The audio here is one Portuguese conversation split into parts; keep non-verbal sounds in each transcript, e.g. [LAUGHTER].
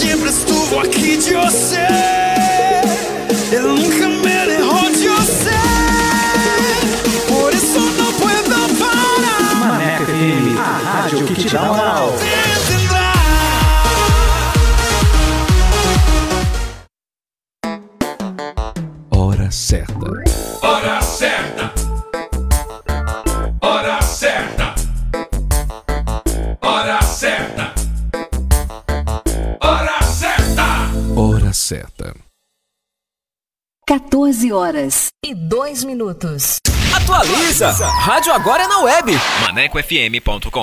Sempre estuvo aqui de você. Eu nunca me derrou de você. Por isso não puedo parar. Maneco FM, a rádio que te dá moral. Hora certa. Certa. 14 horas e 2 minutos. Atualiza! Rádio agora é na web. ManecoFM.com.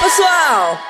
Pessoal!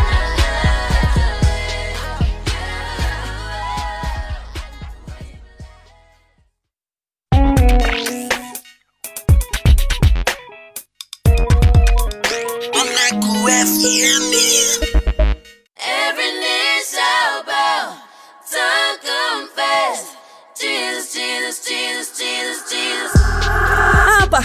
Maneco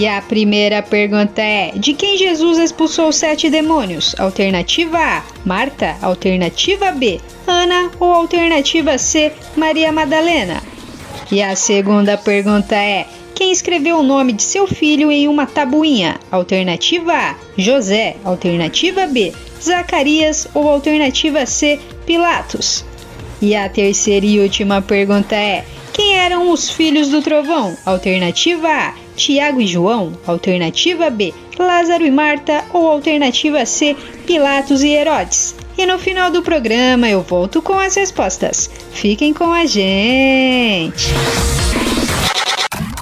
E a primeira pergunta é: De quem Jesus expulsou sete demônios? Alternativa A: Marta. Alternativa B: Ana. Ou alternativa C: Maria Madalena? E a segunda pergunta é: Quem escreveu o nome de seu filho em uma tabuinha? Alternativa A: José. Alternativa B: Zacarias. Ou alternativa C: Pilatos? E a terceira e última pergunta é: Quem eram os filhos do trovão? Alternativa A: Tiago e João? Alternativa B: Lázaro e Marta? Ou alternativa C: Pilatos e Herodes? E no final do programa eu volto com as respostas. Fiquem com a gente!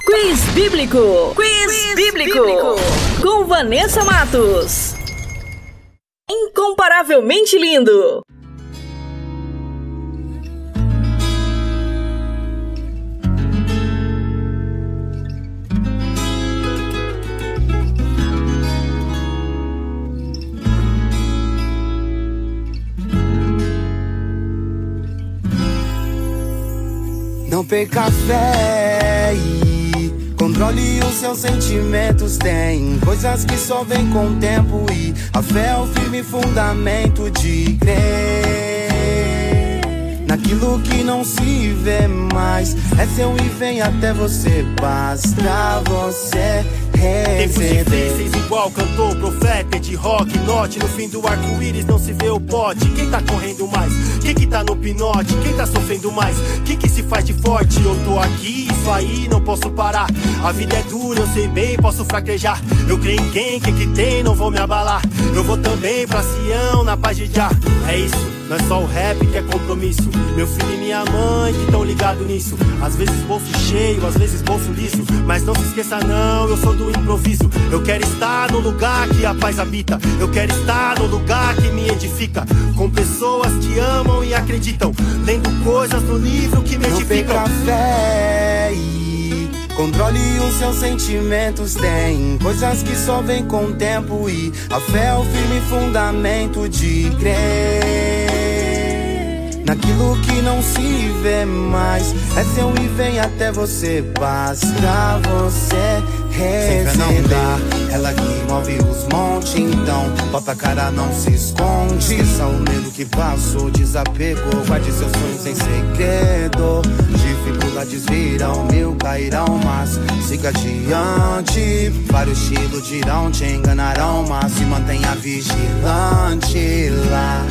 Quiz Bíblico! Quiz, Quiz bíblico. bíblico! Com Vanessa Matos. Incomparavelmente lindo! Não perca fé e controle os seus sentimentos. Tem coisas que só vêm com o tempo e a fé é o firme fundamento de crer naquilo que não se vê mais. É seu e vem até você, basta você Tempos difíceis igual cantor, profeta de rock, note No fim do arco-íris não se vê o pote Quem tá correndo mais? Quem que tá no pinote? Quem tá sofrendo mais? Quem que se faz de forte? Eu tô aqui, isso aí, não posso parar A vida é dura, eu sei bem, posso fraquejar Eu creio em quem, quem que tem, não vou me abalar Eu vou também pra Sião, na paz de já É isso não é só o rap que é compromisso. Meu filho e minha mãe que tão ligado nisso. Às vezes bolso cheio, às vezes bolso liso. Mas não se esqueça, não, eu sou do improviso. Eu quero estar no lugar que a paz habita. Eu quero estar no lugar que me edifica. Com pessoas que amam e acreditam. Lendo coisas no livro que me não edificam. Fé e Controle os seus sentimentos, tem coisas que só vêm com o tempo e a fé é o firme fundamento de crer naquilo que não se vê mais. É seu e vem até você, basta você dá, ela que move os montes, então bota a cara, não se esconde. Esqueça o medo que passou, desapegou, guarde seus sonhos em segredo. Dificuldades virão, mil cairão, mas siga adiante. Vários estilos dirão, te enganarão, mas se mantenha vigilante lá.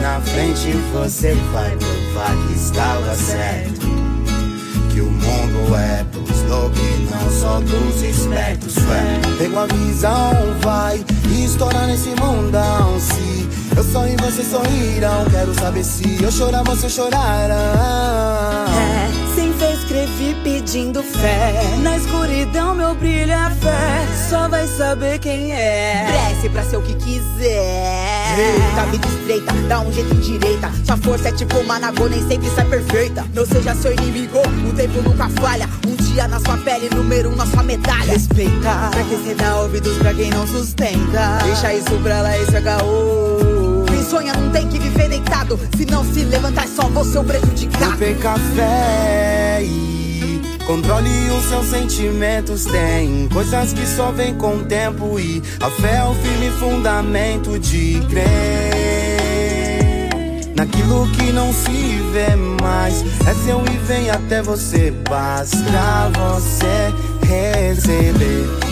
Na frente você vai provar que estava certo. Que o mundo é dos loucos e não só dos espertos. É. Pegou a visão, vai estourar nesse mundão. Se eu sorrir, vocês sorrirão. Quero saber se eu chorar, vocês chorarão. É, pedindo fé. Na escuridão, meu brilho é fé. Só vai saber quem é. Cresce pra ser o que quiser. Eita, vida estreita, dá um jeito em direita. Sua força é tipo uma nagô, nem sempre sai perfeita. Não seja seu inimigo, o tempo nunca falha. Um dia na sua pele, número um na sua medalha. Respeita, pra que cê dá ouvidos pra quem não sustenta. Deixa isso pra lá, isso é caô. Quem sonha não tem que viver deitado. Se não se levantar, só você o prejudicado. Não perca fé e Controle os seus sentimentos, tem coisas que só vêm com o tempo e a fé é o firme fundamento de crer naquilo que não se vê mais. É seu e vem até você, basta você receber.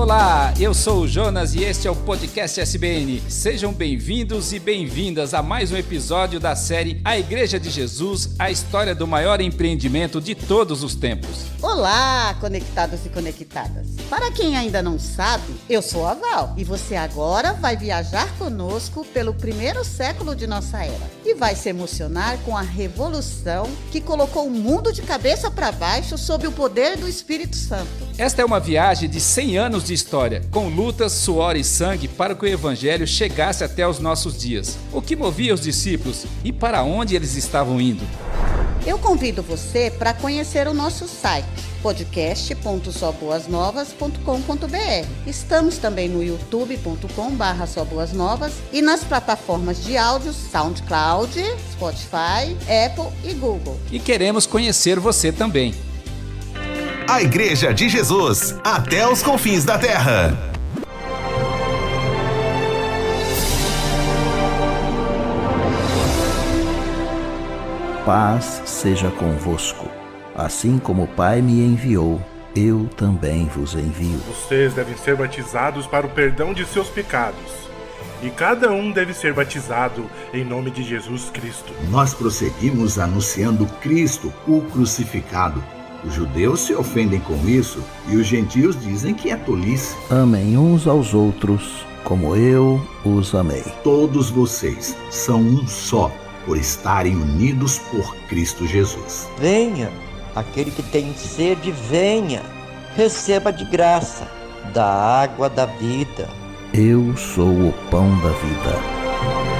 Olá, eu sou o Jonas e este é o podcast SBN. Sejam bem-vindos e bem-vindas a mais um episódio da série A Igreja de Jesus, a história do maior empreendimento de todos os tempos. Olá, conectados e conectadas. Para quem ainda não sabe, eu sou a Val e você agora vai viajar conosco pelo primeiro século de nossa era e vai se emocionar com a revolução que colocou o mundo de cabeça para baixo sob o poder do Espírito Santo. Esta é uma viagem de 100 anos de história, com lutas, suor e sangue para que o evangelho chegasse até os nossos dias. O que movia os discípulos e para onde eles estavam indo? Eu convido você para conhecer o nosso site podcast.soboasnovas.com.br. Estamos também no youtube.com/barra e nas plataformas de áudio SoundCloud, Spotify, Apple e Google. E queremos conhecer você também. A Igreja de Jesus, até os confins da terra. Paz seja convosco. Assim como o Pai me enviou, eu também vos envio. Vocês devem ser batizados para o perdão de seus pecados. E cada um deve ser batizado em nome de Jesus Cristo. Nós prosseguimos anunciando Cristo, o crucificado. Os judeus se ofendem com isso e os gentios dizem que é tolice. Amem uns aos outros como eu os amei. Todos vocês são um só por estarem unidos por Cristo Jesus. Venha, aquele que tem sede, venha, receba de graça da água da vida. Eu sou o pão da vida.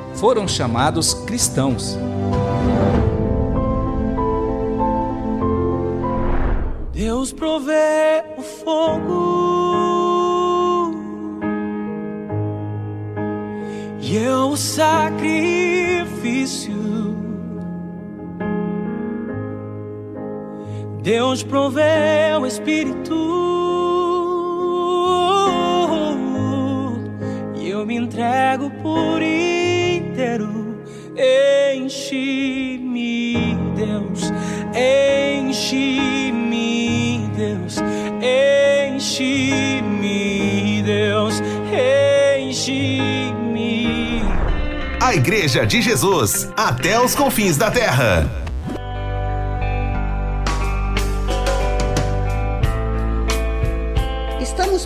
Foram chamados cristãos. Deus provê o fogo e eu o sacrifício. Deus provê o Espírito e eu me entrego por inteiro. Enche-me, Deus, enche-me, Deus, enche-me, Deus, enche-me. A Igreja de Jesus, até os confins da terra.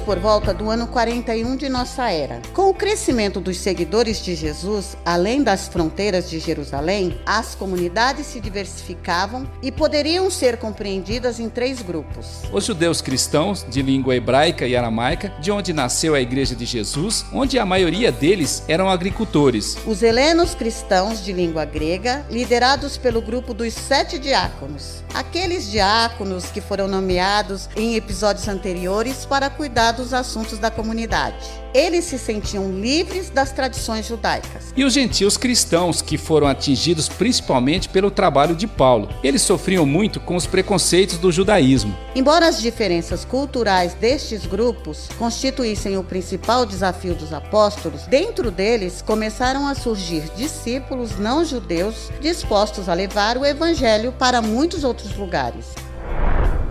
Por volta do ano 41 de nossa era. Com o crescimento dos seguidores de Jesus, além das fronteiras de Jerusalém, as comunidades se diversificavam e poderiam ser compreendidas em três grupos. Os judeus cristãos, de língua hebraica e aramaica, de onde nasceu a Igreja de Jesus, onde a maioria deles eram agricultores. Os helenos cristãos, de língua grega, liderados pelo grupo dos sete diáconos. Aqueles diáconos que foram nomeados em episódios anteriores para cuidar dos assuntos da comunidade. Eles se sentiam livres das tradições judaicas. E os gentios cristãos, que foram atingidos principalmente pelo trabalho de Paulo. Eles sofriam muito com os preconceitos do judaísmo. Embora as diferenças culturais destes grupos constituíssem o principal desafio dos apóstolos, dentro deles começaram a surgir discípulos não judeus dispostos a levar o evangelho para muitos outros lugares.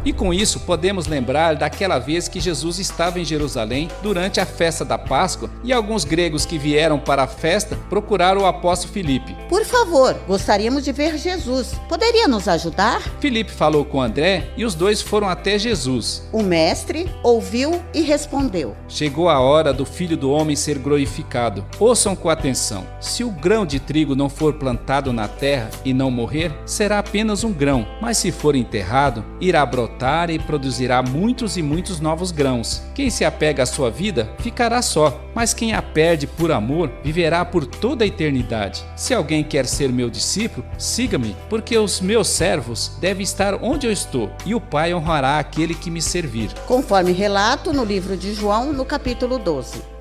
E com isso podemos lembrar daquela vez que Jesus estava em Jerusalém durante a festa da Páscoa e alguns gregos que vieram para a festa procuraram o apóstolo Filipe. Por favor, gostaríamos de ver Jesus. Poderia nos ajudar? Filipe falou com André e os dois foram até Jesus. O mestre ouviu e respondeu: Chegou a hora do filho do homem ser glorificado. Ouçam com atenção: se o grão de trigo não for plantado na terra e não morrer, será apenas um grão, mas se for enterrado, irá brotar e produzirá muitos e muitos novos grãos. Quem se apega à sua vida ficará só, mas quem a perde por amor viverá por toda a eternidade. Se alguém quer ser meu discípulo, siga-me, porque os meus servos devem estar onde eu estou, e o Pai honrará aquele que me servir. Conforme relato no livro de João, no capítulo 12.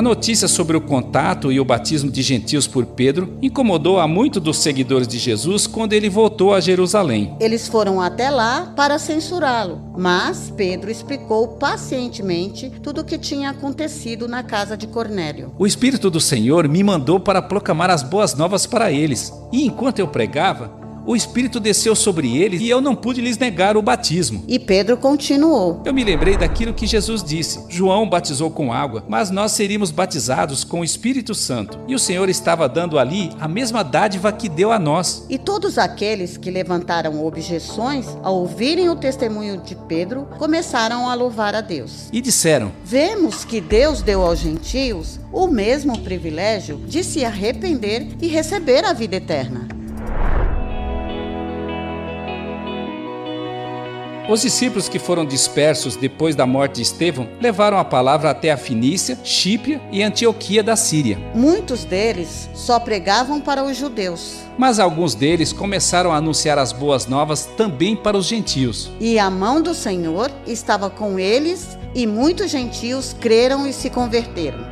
A notícia sobre o contato e o batismo de gentios por Pedro incomodou a muitos dos seguidores de Jesus quando ele voltou a Jerusalém. Eles foram até lá para censurá-lo, mas Pedro explicou pacientemente tudo o que tinha acontecido na casa de Cornélio. O Espírito do Senhor me mandou para proclamar as boas novas para eles, e enquanto eu pregava, o Espírito desceu sobre eles e eu não pude lhes negar o batismo. E Pedro continuou: Eu me lembrei daquilo que Jesus disse: João batizou com água, mas nós seríamos batizados com o Espírito Santo. E o Senhor estava dando ali a mesma dádiva que deu a nós. E todos aqueles que levantaram objeções ao ouvirem o testemunho de Pedro começaram a louvar a Deus. E disseram: Vemos que Deus deu aos gentios o mesmo privilégio de se arrepender e receber a vida eterna. Os discípulos que foram dispersos depois da morte de Estevão levaram a palavra até a Finícia, Chipre e Antioquia da Síria. Muitos deles só pregavam para os judeus. Mas alguns deles começaram a anunciar as boas novas também para os gentios. E a mão do Senhor estava com eles, e muitos gentios creram e se converteram.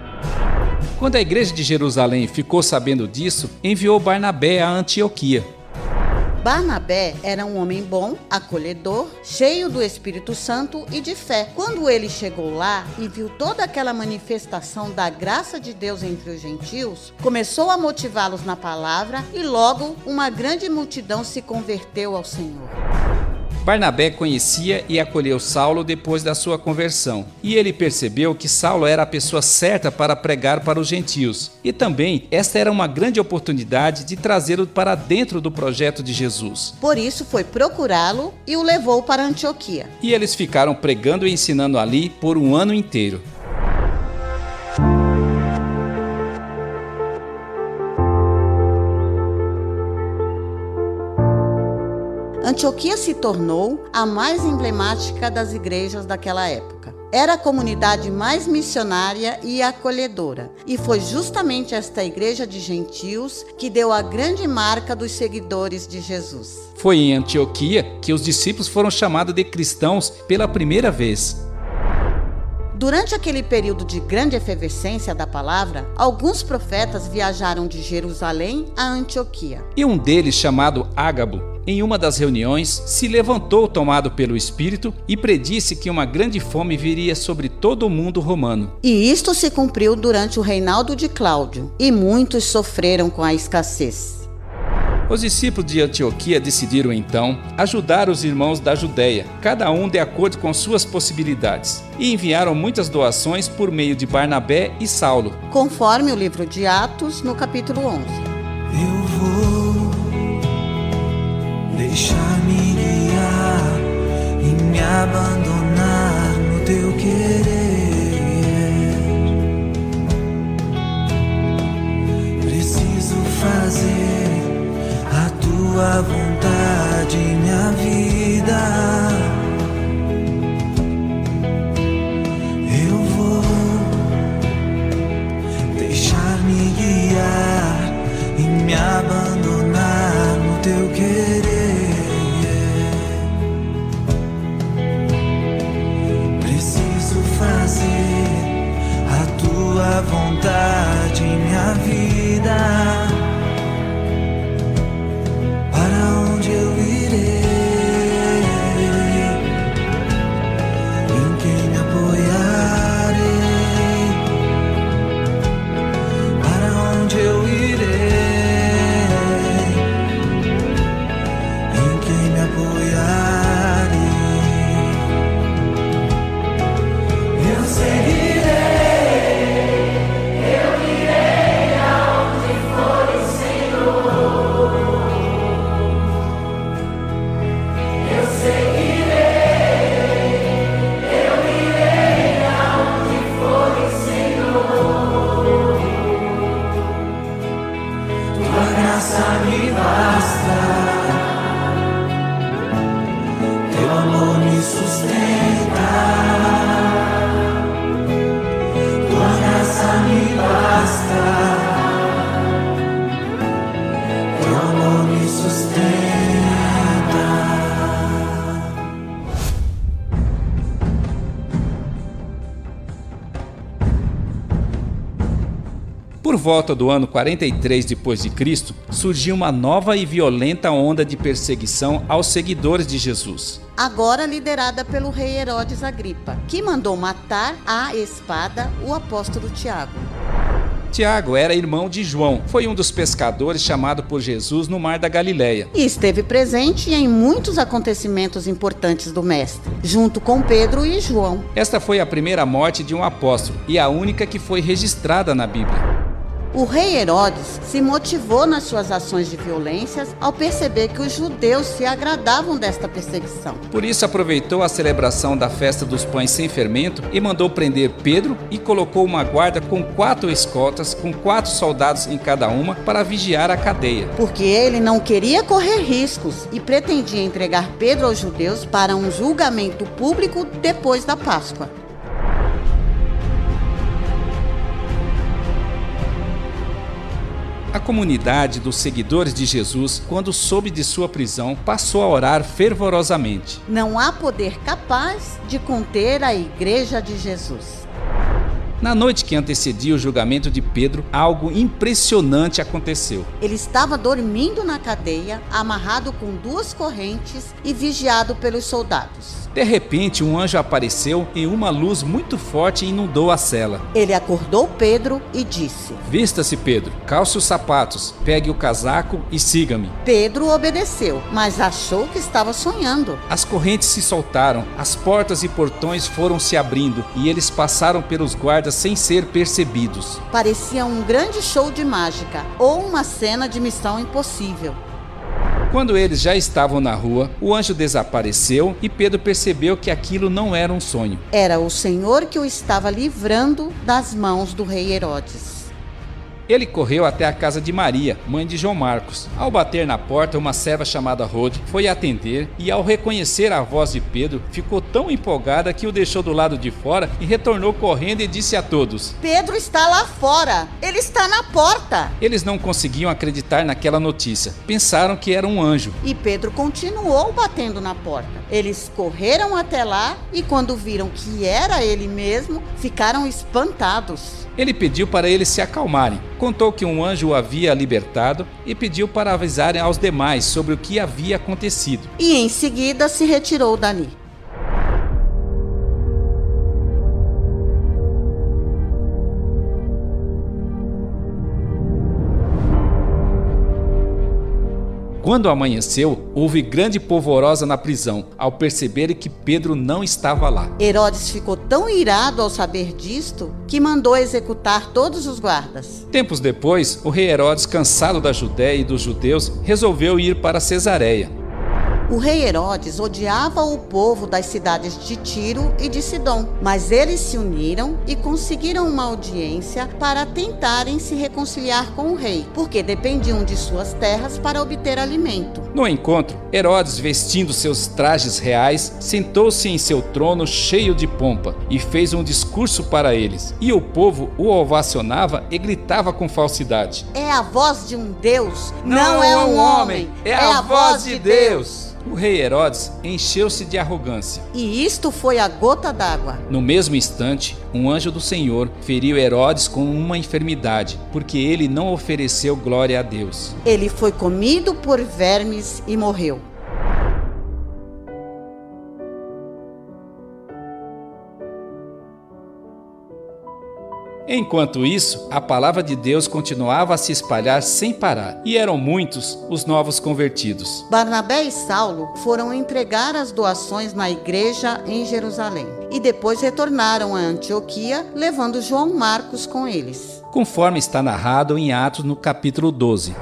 Quando a igreja de Jerusalém ficou sabendo disso, enviou Barnabé a Antioquia. Barnabé era um homem bom, acolhedor, cheio do Espírito Santo e de fé. Quando ele chegou lá e viu toda aquela manifestação da graça de Deus entre os gentios, começou a motivá-los na palavra e logo uma grande multidão se converteu ao Senhor. Barnabé conhecia e acolheu Saulo depois da sua conversão, e ele percebeu que Saulo era a pessoa certa para pregar para os gentios, e também esta era uma grande oportunidade de trazê-lo para dentro do projeto de Jesus. Por isso foi procurá-lo e o levou para Antioquia. E eles ficaram pregando e ensinando ali por um ano inteiro. Antioquia se tornou a mais emblemática das igrejas daquela época. Era a comunidade mais missionária e acolhedora, e foi justamente esta igreja de gentios que deu a grande marca dos seguidores de Jesus. Foi em Antioquia que os discípulos foram chamados de cristãos pela primeira vez. Durante aquele período de grande efervescência da palavra, alguns profetas viajaram de Jerusalém a Antioquia. E um deles, chamado Ágabo, em uma das reuniões, se levantou tomado pelo Espírito e predisse que uma grande fome viria sobre todo o mundo romano. E isto se cumpriu durante o reinado de Cláudio, e muitos sofreram com a escassez. Os discípulos de Antioquia decidiram então ajudar os irmãos da Judéia, cada um de acordo com suas possibilidades, e enviaram muitas doações por meio de Barnabé e Saulo. Conforme o livro de Atos, no capítulo 11. Eu vou deixar-me guiar e me abandonar no teu querer. Tua vontade, minha vida. Eu vou deixar-me guiar e me abandonar Preciso fazer a tua vontade, volta do ano 43 depois de Cristo, surgiu uma nova e violenta onda de perseguição aos seguidores de Jesus. Agora liderada pelo rei Herodes Agripa, que mandou matar à espada o apóstolo Tiago. Tiago era irmão de João, foi um dos pescadores chamado por Jesus no mar da Galileia. E esteve presente em muitos acontecimentos importantes do Mestre, junto com Pedro e João. Esta foi a primeira morte de um apóstolo e a única que foi registrada na Bíblia. O rei Herodes se motivou nas suas ações de violências ao perceber que os judeus se agradavam desta perseguição. Por isso aproveitou a celebração da festa dos pães sem fermento e mandou prender Pedro e colocou uma guarda com quatro escoltas, com quatro soldados em cada uma, para vigiar a cadeia. Porque ele não queria correr riscos e pretendia entregar Pedro aos judeus para um julgamento público depois da Páscoa. Comunidade dos seguidores de Jesus, quando soube de sua prisão, passou a orar fervorosamente. Não há poder capaz de conter a igreja de Jesus. Na noite que antecedia o julgamento de Pedro, algo impressionante aconteceu. Ele estava dormindo na cadeia, amarrado com duas correntes e vigiado pelos soldados. De repente, um anjo apareceu e uma luz muito forte inundou a cela. Ele acordou Pedro e disse: Vista-se, Pedro, calce os sapatos, pegue o casaco e siga-me. Pedro obedeceu, mas achou que estava sonhando. As correntes se soltaram, as portas e portões foram se abrindo e eles passaram pelos guardas sem ser percebidos. Parecia um grande show de mágica ou uma cena de missão impossível. Quando eles já estavam na rua, o anjo desapareceu e Pedro percebeu que aquilo não era um sonho. Era o Senhor que o estava livrando das mãos do rei Herodes. Ele correu até a casa de Maria, mãe de João Marcos. Ao bater na porta, uma serva chamada Rode foi atender e, ao reconhecer a voz de Pedro, ficou tão empolgada que o deixou do lado de fora e retornou correndo e disse a todos: Pedro está lá fora! Ele está na porta! Eles não conseguiam acreditar naquela notícia. Pensaram que era um anjo. E Pedro continuou batendo na porta. Eles correram até lá e, quando viram que era ele mesmo, ficaram espantados. Ele pediu para eles se acalmarem, contou que um anjo o havia libertado e pediu para avisarem aos demais sobre o que havia acontecido. E em seguida se retirou dali. Quando amanheceu, houve grande polvorosa na prisão, ao perceberem que Pedro não estava lá. Herodes ficou tão irado ao saber disto que mandou executar todos os guardas. Tempos depois, o rei Herodes, cansado da Judéia e dos judeus, resolveu ir para Cesareia. O rei Herodes odiava o povo das cidades de Tiro e de Sidom, mas eles se uniram e conseguiram uma audiência para tentarem se reconciliar com o rei, porque dependiam de suas terras para obter alimento. No encontro, Herodes, vestindo seus trajes reais, sentou-se em seu trono cheio de pompa e fez um discurso para eles. E o povo o ovacionava e gritava com falsidade: É a voz de um Deus, não, é um homem, é, a, voz de Deus. O rei Herodes encheu-se de arrogância. E isto foi a gota d'água. No mesmo instante, um anjo do Senhor feriu Herodes com uma enfermidade, porque ele não ofereceu glória a Deus. Ele foi comido por vermes e morreu. Enquanto isso, a palavra de Deus continuava a se espalhar sem parar, e eram muitos os novos convertidos. Barnabé e Saulo foram entregar as doações na igreja em Jerusalém e depois retornaram a Antioquia, levando João Marcos com eles. Conforme está narrado em Atos no capítulo 12.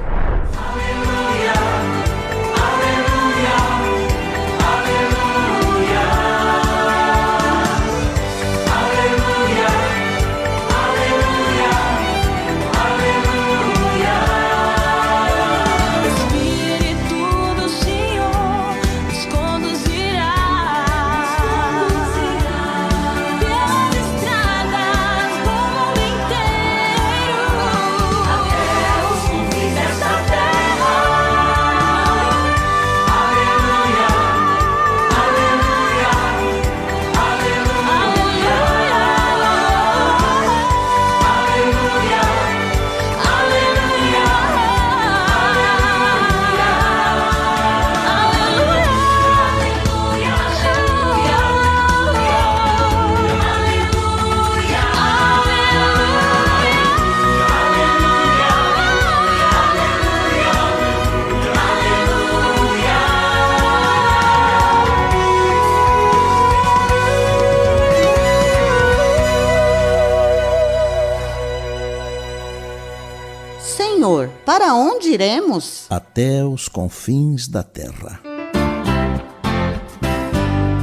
Para onde iremos? Até os confins da terra.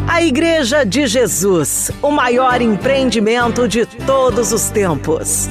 A Igreja de Jesus, o maior empreendimento de todos os tempos.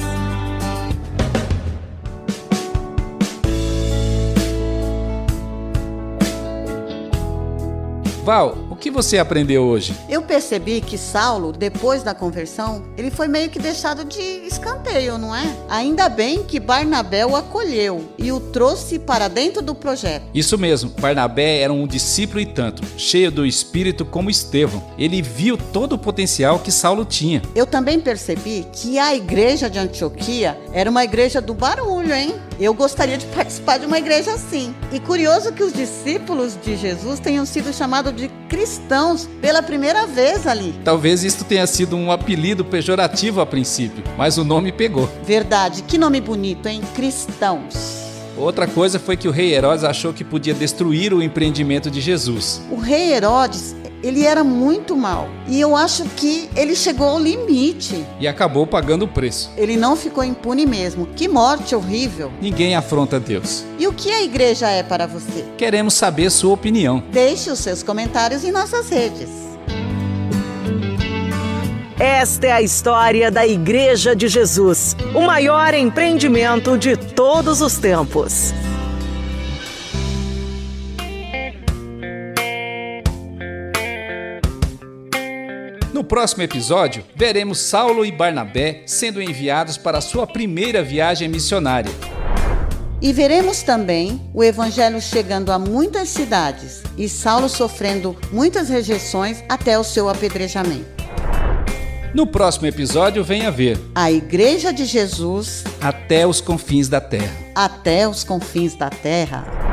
Val, que você aprendeu hoje? Eu percebi que Saulo, depois da conversão, ele foi meio que deixado de escanteio, não é? Ainda bem que Barnabé o acolheu e o trouxe para dentro do projeto. Isso mesmo, Barnabé era um discípulo e tanto, cheio do espírito como Estevão. Ele viu todo o potencial que Saulo tinha. Eu também percebi que a igreja de Antioquia era uma igreja do barulho, hein? Eu gostaria de [LAUGHS] participar de uma igreja assim. E curioso que os discípulos de Jesus tenham sido chamados de cristãos pela primeira vez ali. Talvez isto tenha sido um apelido pejorativo a princípio, mas o nome pegou. Verdade, que nome bonito, hein? Cristãos. Outra coisa foi que o rei Herodes achou que podia destruir o empreendimento de Jesus. O rei Herodes, ele era muito mal. E eu acho que ele chegou ao limite. E acabou pagando o preço. Ele não ficou impune mesmo. Que morte horrível. Ninguém afronta Deus. E o que a igreja é para você? Queremos saber sua opinião. Deixe os seus comentários em nossas redes. Esta é a história da Igreja de Jesus, o maior empreendimento de todos os tempos. No próximo episódio, veremos Saulo e Barnabé sendo enviados para sua primeira viagem missionária. E veremos também o evangelho chegando a muitas cidades e Saulo sofrendo muitas rejeições até o seu apedrejamento. No próximo episódio, venha ver A Igreja de Jesus Até os confins da terra. até os confins da terra.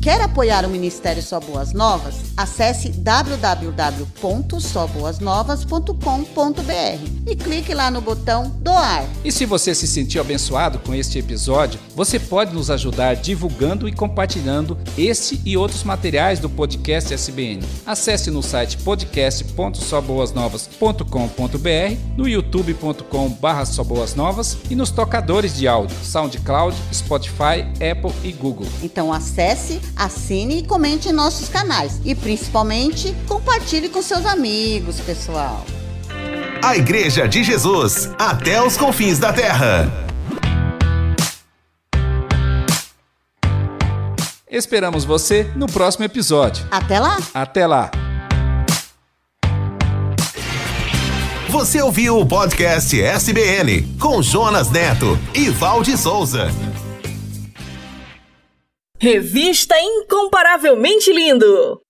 Quer apoiar o Ministério Só Boas Novas? Acesse www.soboasnovas.com.br e clique lá no botão doar. E se você se sentiu abençoado com este episódio, você pode nos ajudar divulgando e compartilhando este e outros materiais do podcast SBN. Acesse no site podcast.soboasnovas.com.br, no youtube.com.br soboasnovas e nos tocadores de áudio SoundCloud, Spotify, Apple e Google. Então acesse, assine e comente em nossos canais e principalmente compartilhe com seus amigos, pessoal. A Igreja de Jesus, até os confins da terra. Esperamos você no próximo episódio. Até lá! Até lá! Você ouviu o podcast SBN com Jonas Neto e Valde Souza. Revista Incomparavelmente Lindo.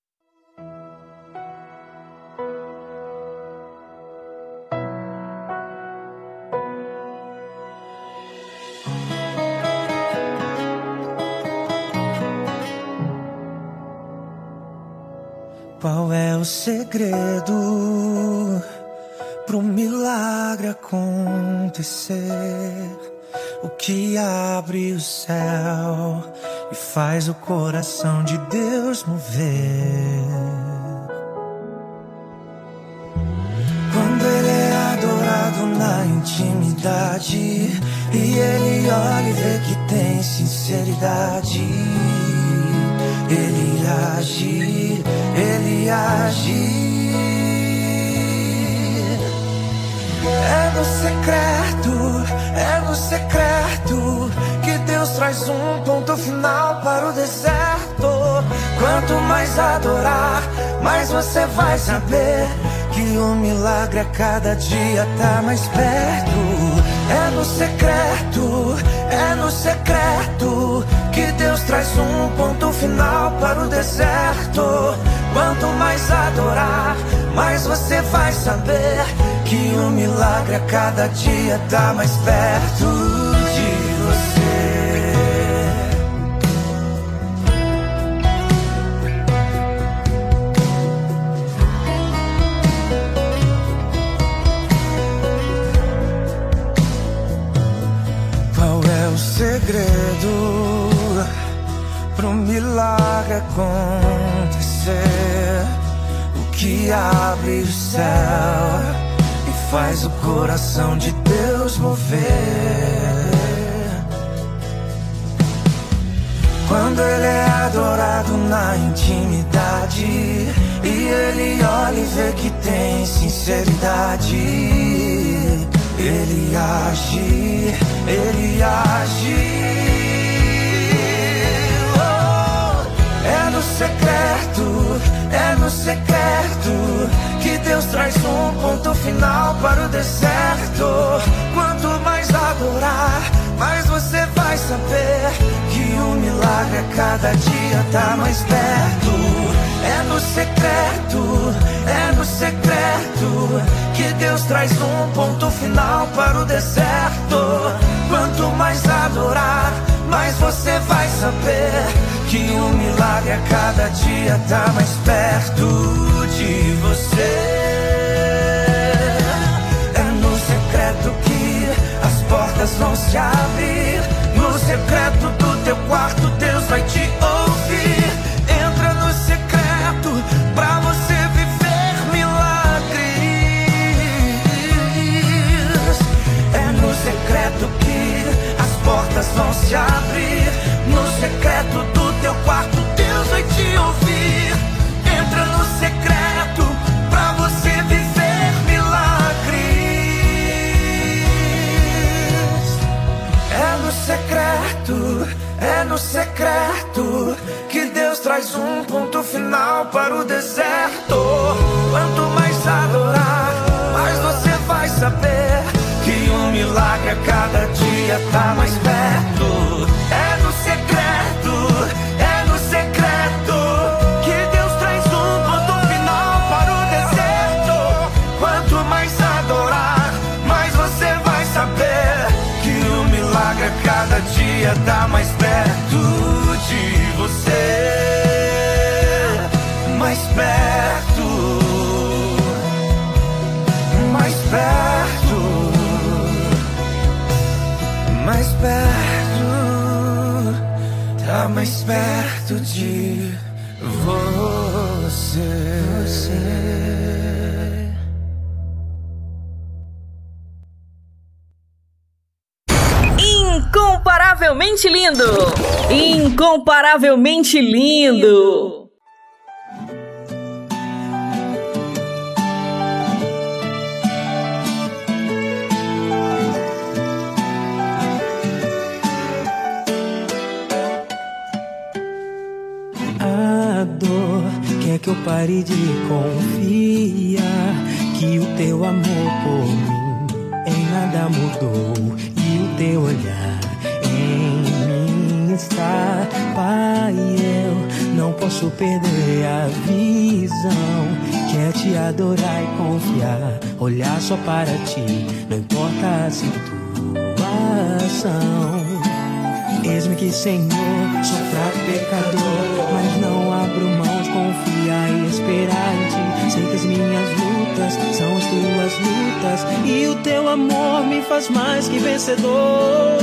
Qual é o segredo pro milagre acontecer? O que abre o céu e faz o coração de Deus mover? Quando ele é adorado na intimidade e ele olha e vê que tem sinceridade. Ele age, ele age. É no secreto, é no secreto que Deus traz um ponto final para o deserto. Quanto mais adorar, mais você vai saber que o milagre a cada dia tá mais perto. É no secreto, é no secreto que Deus traz um ponto final para o deserto. Quanto mais adorar, mais você vai saber que o milagre a cada dia tá mais perto de você. Qual é o segredo pro milagre acontecer? O que abre o céu faz o coração de Deus mover? Quando ele é adorado na intimidade e ele olha e vê que tem sinceridade. Ele age, ele age. Oh, é no secreto, é no secreto que Deus traz um ponto final para o deserto. Quanto mais adorar, mais você vai saber que o milagre a cada dia tá mais perto. É no secreto, é no secreto que Deus traz um ponto final para o deserto. Quanto mais adorar, mais você vai saber que o milagre a cada dia tá mais perto de você. É no secreto que as portas vão se abrir. No secreto do teu quarto, Deus vai te ouvir. Entra no secreto pra você viver milagres. É no secreto que as portas vão se abrir. É no secreto que Deus traz um ponto final para o deserto. Quanto mais adorar, mais você vai saber que um milagre a cada dia tá mais perto. É de você. Incomparavelmente lindo! Incomparavelmente lindo! Pare de confiar que o teu amor por mim em nada mudou e o teu olhar em mim está, Pai. Eu não posso perder a visão. Quer te adorar e confiar, olhar só para ti, não importa a situação. Eis-me que, Senhor, sou fraco pecador, mas não abro mão de confiar e esperar em Ti. Sei que as minhas lutas são as Tuas lutas e o Teu amor me faz mais que vencedor.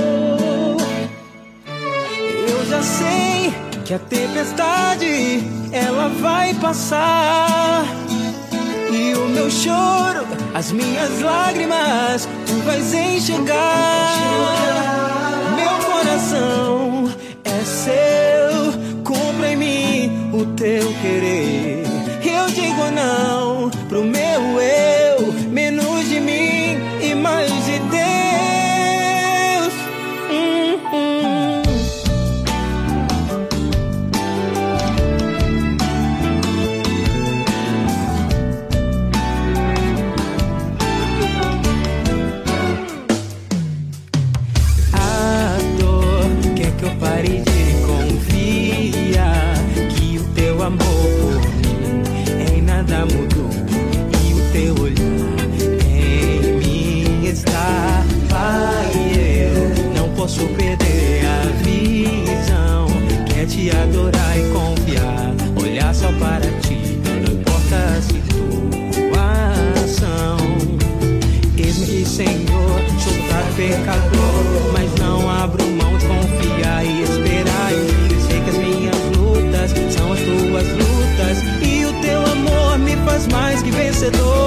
Eu já sei que a tempestade ela vai passar. E o meu choro, as minhas lágrimas, tu vais enxugar. Coração é seu, cumpra em mim o teu querer. Eu digo não pro meu eu, posso perder a visão. Quer te adorar e confiar, olhar só para ti, não importa a situação. Eis-me Senhor, sou pecador, mas não abro mão de confiar e esperar ti. Sei que as minhas lutas são as tuas lutas e o teu amor me faz mais que vencedor.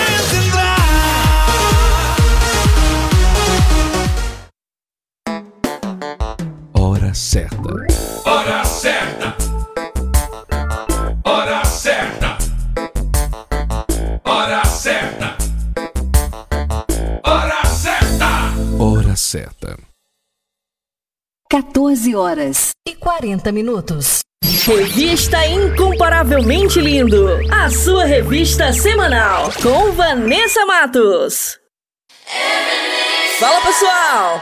14 horas e 40 minutos. Revista Incomparavelmente Lindo, a sua revista semanal com Vanessa Matos. Fala pessoal,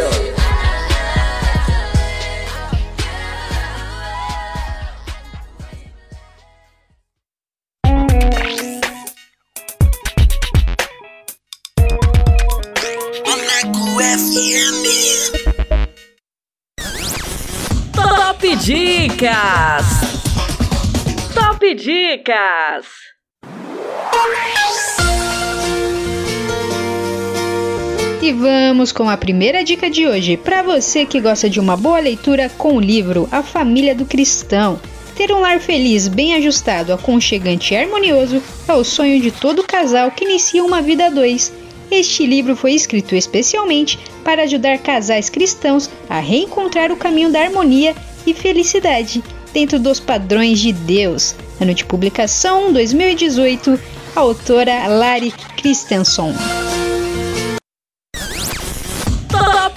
FM. Top Dicas! Top Dicas! E vamos com a primeira dica de hoje. Para você que gosta de uma boa leitura com o livro A Família do Cristão. Ter um lar feliz, bem ajustado, aconchegante e harmonioso é o sonho de todo casal que inicia uma vida a dois. Este livro foi escrito especialmente para ajudar casais cristãos a reencontrar o caminho da harmonia e felicidade dentro dos padrões de Deus. Ano de publicação 2018, autora Lari Christensen.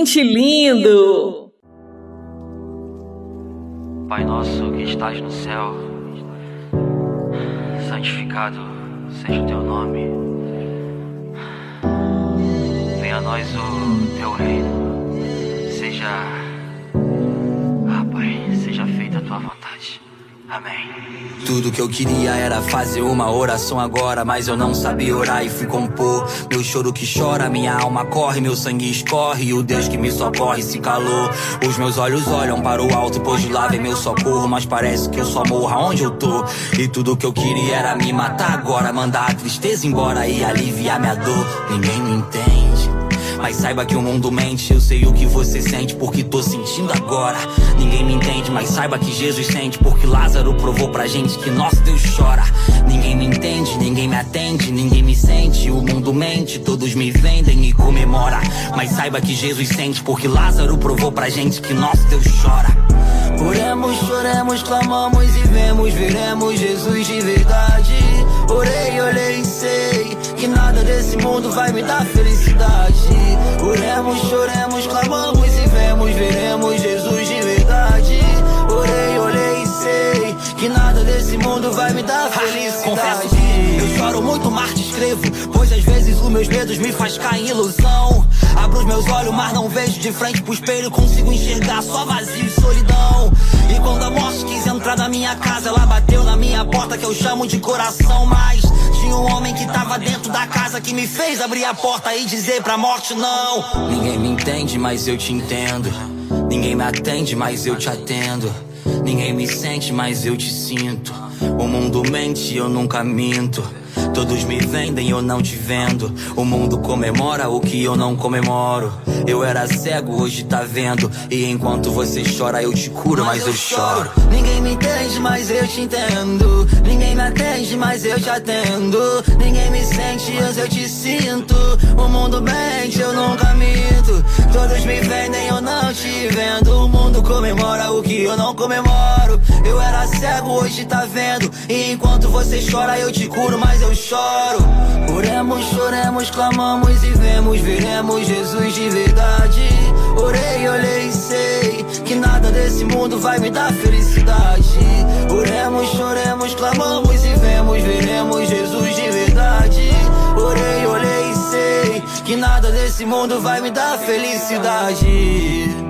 Incomparavelmente lindo! Pai nosso que estás no céu, santificado seja o teu nome. Venha a nós o teu reino. Seja, ah, Pai, seja feita a tua vontade. Amém. Tudo que eu queria era fazer uma oração agora, mas eu não sabia orar e fui compor. Meu choro que chora, minha alma corre, meu sangue escorre, e o Deus que me socorre se calou. Os meus olhos olham para o alto, pois de lá vem meu socorro, mas parece que eu só morro aonde eu tô. E tudo que eu queria era me matar agora, mandar a tristeza embora e aliviar minha dor. Ninguém me entende. Mas saiba que o mundo mente, eu sei o que você sente porque tô sentindo agora. Ninguém me entende, mas saiba que Jesus sente porque Lázaro provou pra gente que nosso Deus chora. Ninguém me entende, ninguém me atende, ninguém me sente. O mundo mente, todos me vendem e comemora. Mas saiba que Jesus sente porque Lázaro provou pra gente que nosso Deus chora. Oremos, choremos, clamamos e vemos, veremos Jesus de verdade. Orei, olhei, sei que nada desse mundo vai me dar felicidade. Oremos, choremos, clamamos e vemos, veremos Jesus de verdade. Orei, olhei, sei que nada desse mundo vai me dar felicidade. Eu choro muito, mas te escrevo, pois às vezes os meus medos me faz cair em ilusão. Abro os meus olhos, mas não vejo de frente pro espelho, consigo enxergar só vazio e solidão. E quando a morte quis entrar na minha casa, ela bateu na minha porta que eu chamo de coração, mas tinha um homem que tava dentro da casa que me fez abrir a porta e dizer pra morte não. Ninguém me entende, mas eu te entendo. Ninguém me atende, mas eu te atendo. Ninguém me sente, mas eu te sinto. O mundo mente, eu nunca minto. Todos me vendem, eu não te vendo. O mundo comemora o que eu não comemoro. Eu era cego, hoje tá vendo. E enquanto você chora, eu te curo, mas eu choro. Ninguém me entende, mas eu te entendo. Ninguém me atende, mas eu te atendo. Ninguém me sente, mas eu te sinto. O mundo mente, eu nunca minto. Todos me vendem, eu não te vendo. O mundo comemora o que eu não comemoro. Eu era cego, hoje tá vendo. E enquanto você chora, eu te curo, mas eu choro. Oremos, choremos, clamamos e vemos, veremos Jesus de verdade. Orei, olhei, sei que nada desse mundo vai me dar felicidade. Oremos, choremos, clamamos e vemos, veremos Jesus de verdade. Orei, olhei, sei que nada desse mundo vai me dar felicidade.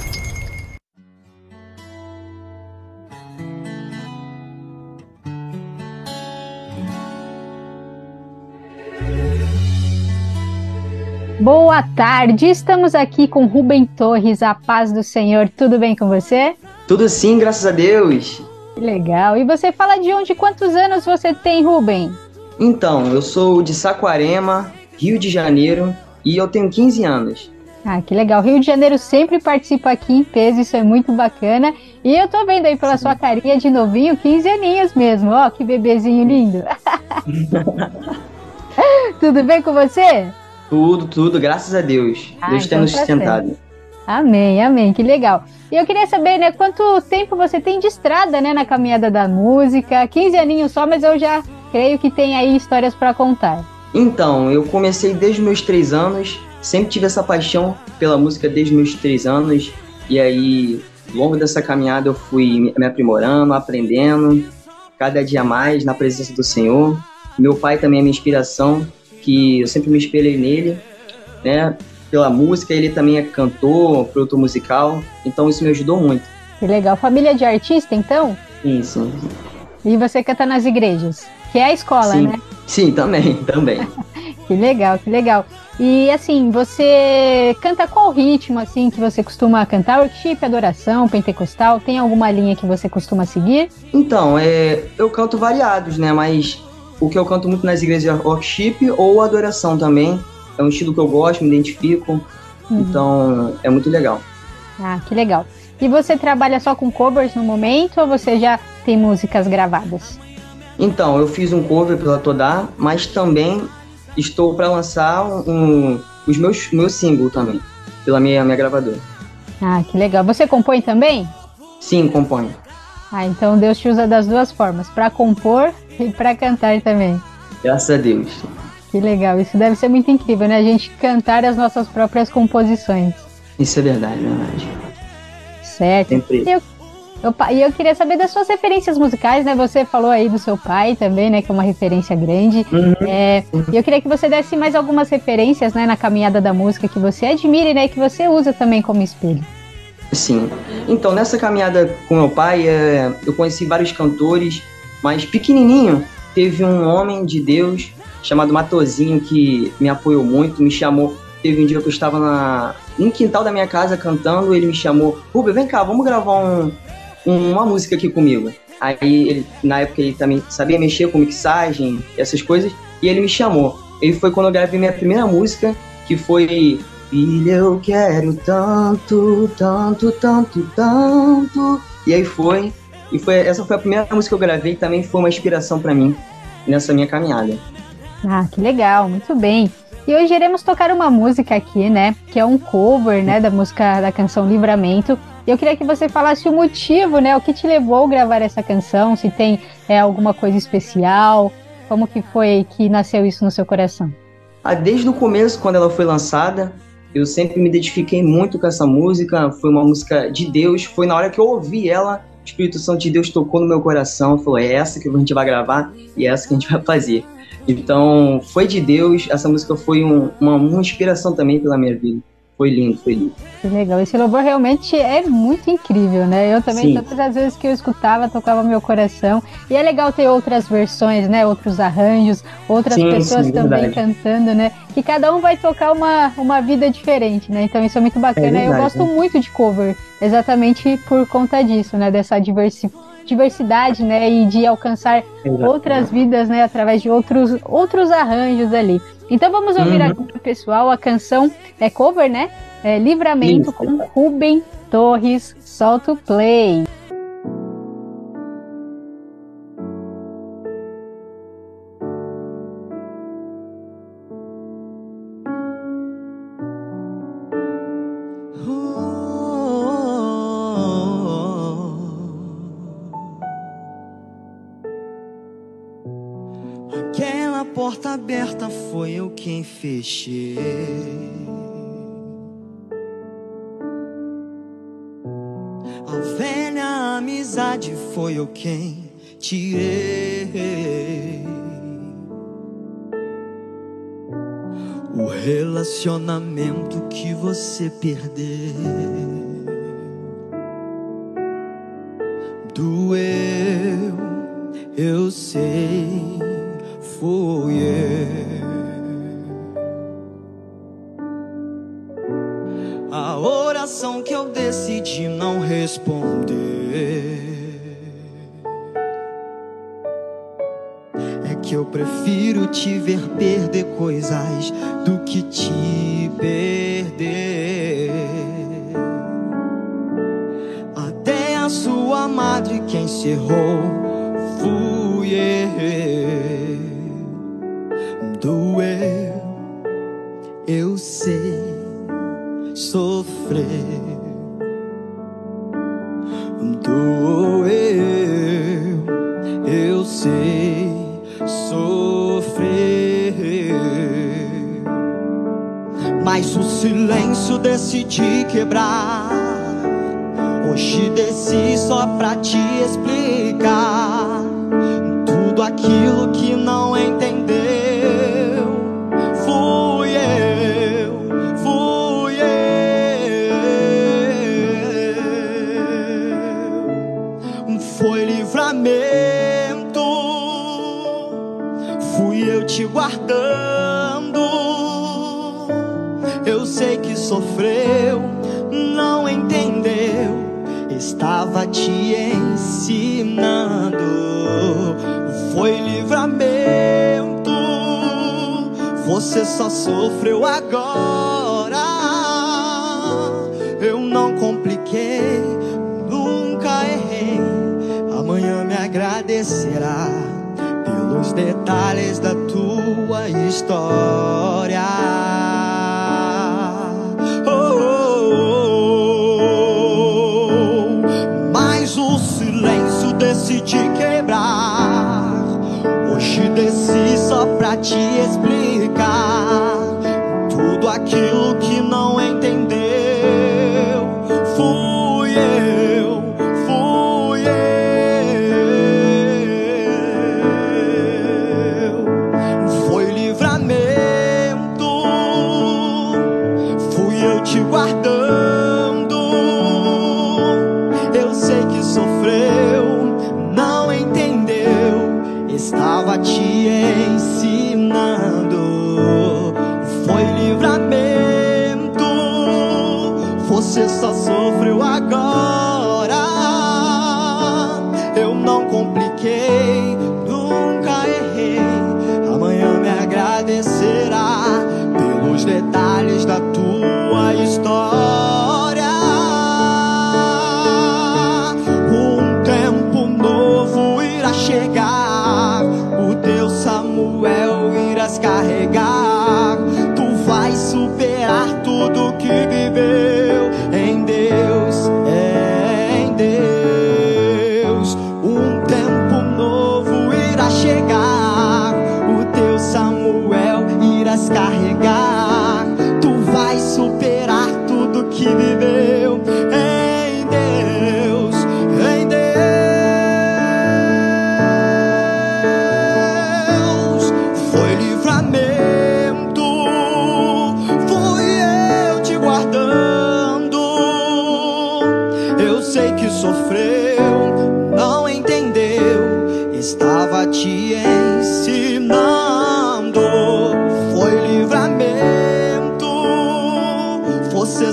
Boa tarde, estamos aqui com Rubem Torres, a paz do Senhor. Tudo bem com você? Tudo sim, graças a Deus. Legal. E você fala de onde? Quantos anos você tem, Rubem? Então, eu sou de Saquarema, Rio de Janeiro, e eu tenho 15 anos. Ah, que legal. Rio de Janeiro sempre participa aqui em peso, isso é muito bacana. E eu tô vendo aí pela sua carinha de novinho, 15 aninhos mesmo. Ó, que bebezinho lindo. [LAUGHS] [LAUGHS] Tudo bem com você? Tudo, tudo, graças a Deus. Ah, Deus então tem nos sustentado. Amém, amém, que legal. E eu queria saber, né, quanto tempo você tem de estrada, né, na caminhada da música? 15 aninhos só, mas eu já creio que tem aí histórias para contar. Então, eu comecei desde meus três anos, sempre tive essa paixão pela música desde meus três anos, e aí, longo dessa caminhada, eu fui me aprimorando, aprendendo, cada dia mais na presença do Senhor. Meu pai também é minha inspiração, que eu sempre me espelhei nele, né? Pela música, ele também é cantor, produtor musical, então isso me ajudou muito. Que legal. Família de artista, então? Sim, sim. E você canta nas igrejas? Que é a escola, sim. né? Sim, também, [LAUGHS] também. que legal, que legal. E assim, você canta qual ritmo assim que você costuma cantar? Worship, adoração, pentecostal? Tem alguma linha que você costuma seguir? Então, é, eu canto variados, né? Mas o que eu canto muito nas igrejas é worship ou adoração também. É um estilo que eu gosto, me identifico. Uhum. Então, é muito legal. Ah, que legal. E você trabalha só com covers no momento ou você já tem músicas gravadas? Então, eu fiz um cover pela Todá, mas também estou para lançar um, os meus meus singles também, pela minha, minha gravadora. Ah, que legal. Você compõe também? Sim, componho. Ah, então Deus te usa das duas formas, para compor e para cantar também. Graças a Deus. Que legal, isso deve ser muito incrível, né? A gente cantar as nossas próprias composições. Isso é verdade, é verdade. Certo. Sempre. Eu, eu, e eu queria saber das suas referências musicais, né? Você falou aí do seu pai também, né? Que é uma referência grande. Uhum. É, e eu queria que você desse mais algumas referências, né? Na caminhada da música que você admire, né? E que você usa também como espelho. Sim. Então, nessa caminhada com meu pai, é, eu conheci vários cantores, mas pequenininho teve um homem de Deus chamado Matozinho que me apoiou muito, me chamou. Teve um dia que eu estava na, no quintal da minha casa cantando, ele me chamou, Rubem, vem cá, vamos gravar um, uma música aqui comigo. Aí, ele, na época, ele também sabia mexer com mixagem, essas coisas, e ele me chamou. Ele foi quando eu gravei minha primeira música, que foi Filha, eu quero tanto, tanto, tanto, tanto. E aí foi. E foi, essa foi a primeira música que eu gravei e também foi uma inspiração para mim nessa minha caminhada. Ah, que legal, muito bem. E hoje iremos tocar uma música aqui, né? Que é um cover, né? Da música da canção Livramento. E eu queria que você falasse o motivo, né? O que te levou a gravar essa canção, se tem é, alguma coisa especial, como que foi que nasceu isso no seu coração? Ah, desde o começo, quando ela foi lançada, eu sempre me identifiquei muito com essa música. Foi uma música de Deus. Foi na hora que eu ouvi ela, o Espírito Santo de Deus tocou no meu coração. Falou: é essa que a gente vai gravar e é essa que a gente vai fazer. Então, foi de Deus. Essa música foi um, uma, uma inspiração também pela minha vida. Foi lindo, foi lindo. Que legal. Esse louvor realmente é muito incrível, né? Eu também, Sim. todas as vezes que eu escutava, tocava meu coração. E é legal ter outras versões, né? Outros arranjos, outras sim, pessoas sim, também verdade. cantando, né? Que cada um vai tocar uma, uma vida diferente, né? Então isso é muito bacana. É verdade, eu gosto né? muito de cover, exatamente por conta disso, né? Dessa diversidade diversidade, né, e de alcançar outras vidas, né, através de outros outros arranjos ali. Então vamos ouvir uhum. aqui, pessoal, a canção é cover, né? É Livramento Isso. com Rubem Torres. Solta o play. Aberta foi eu quem fechei. A velha amizade foi eu quem tirei. O relacionamento que você perdeu doeu, eu sei fui eu. A oração que eu decidi não responder é que eu prefiro te ver perder coisas do que te perder. Até a sua madre quem cerrou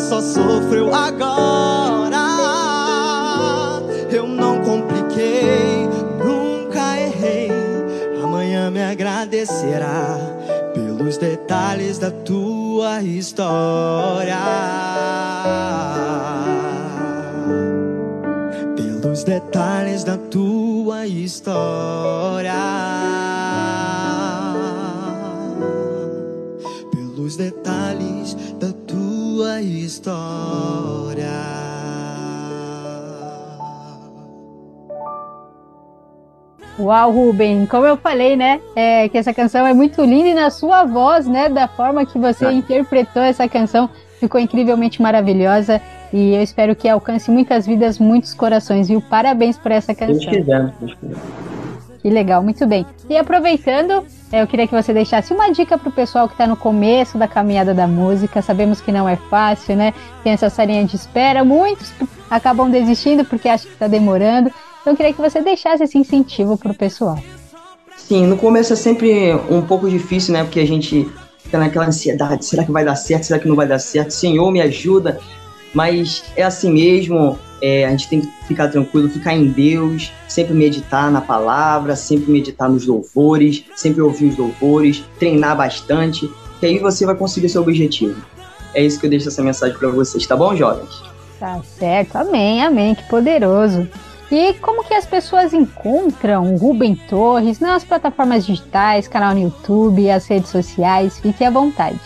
só sofreu agora. Eu não compliquei, nunca errei. Amanhã me agradecerá pelos detalhes da tua história. Pelos detalhes da tua história. História. Uau, Ruben, como eu falei, né, é, que essa canção é muito linda e na sua voz, né, da forma que você Ah. interpretou essa canção, ficou incrivelmente maravilhosa e eu espero que alcance muitas vidas, muitos corações, viu? Parabéns por essa Se canção. quiser, se quiser. Que legal, muito bem. E aproveitando, eu queria que você deixasse uma dica pro pessoal que está no começo da caminhada da música. Sabemos que não é fácil, né? Tem essa salinha de espera, muitos acabam desistindo porque acham que está demorando. Então eu queria que você deixasse esse incentivo pro pessoal. Sim, no começo é sempre um pouco difícil, né? Porque a gente fica naquela ansiedade: será que vai dar certo? Será que não vai dar certo? Senhor, me ajuda. Mas é assim mesmo, é, a gente tem que ficar tranquilo, ficar em Deus, sempre meditar na palavra, sempre meditar nos louvores, sempre ouvir os louvores, treinar bastante, que aí você vai conseguir seu objetivo. É isso que eu deixo essa mensagem para vocês, tá bom, jovens? Tá certo, amém, amém, que poderoso. E como que as pessoas encontram o Rubem Torres nas plataformas digitais, canal no YouTube, as redes sociais? Fique à vontade.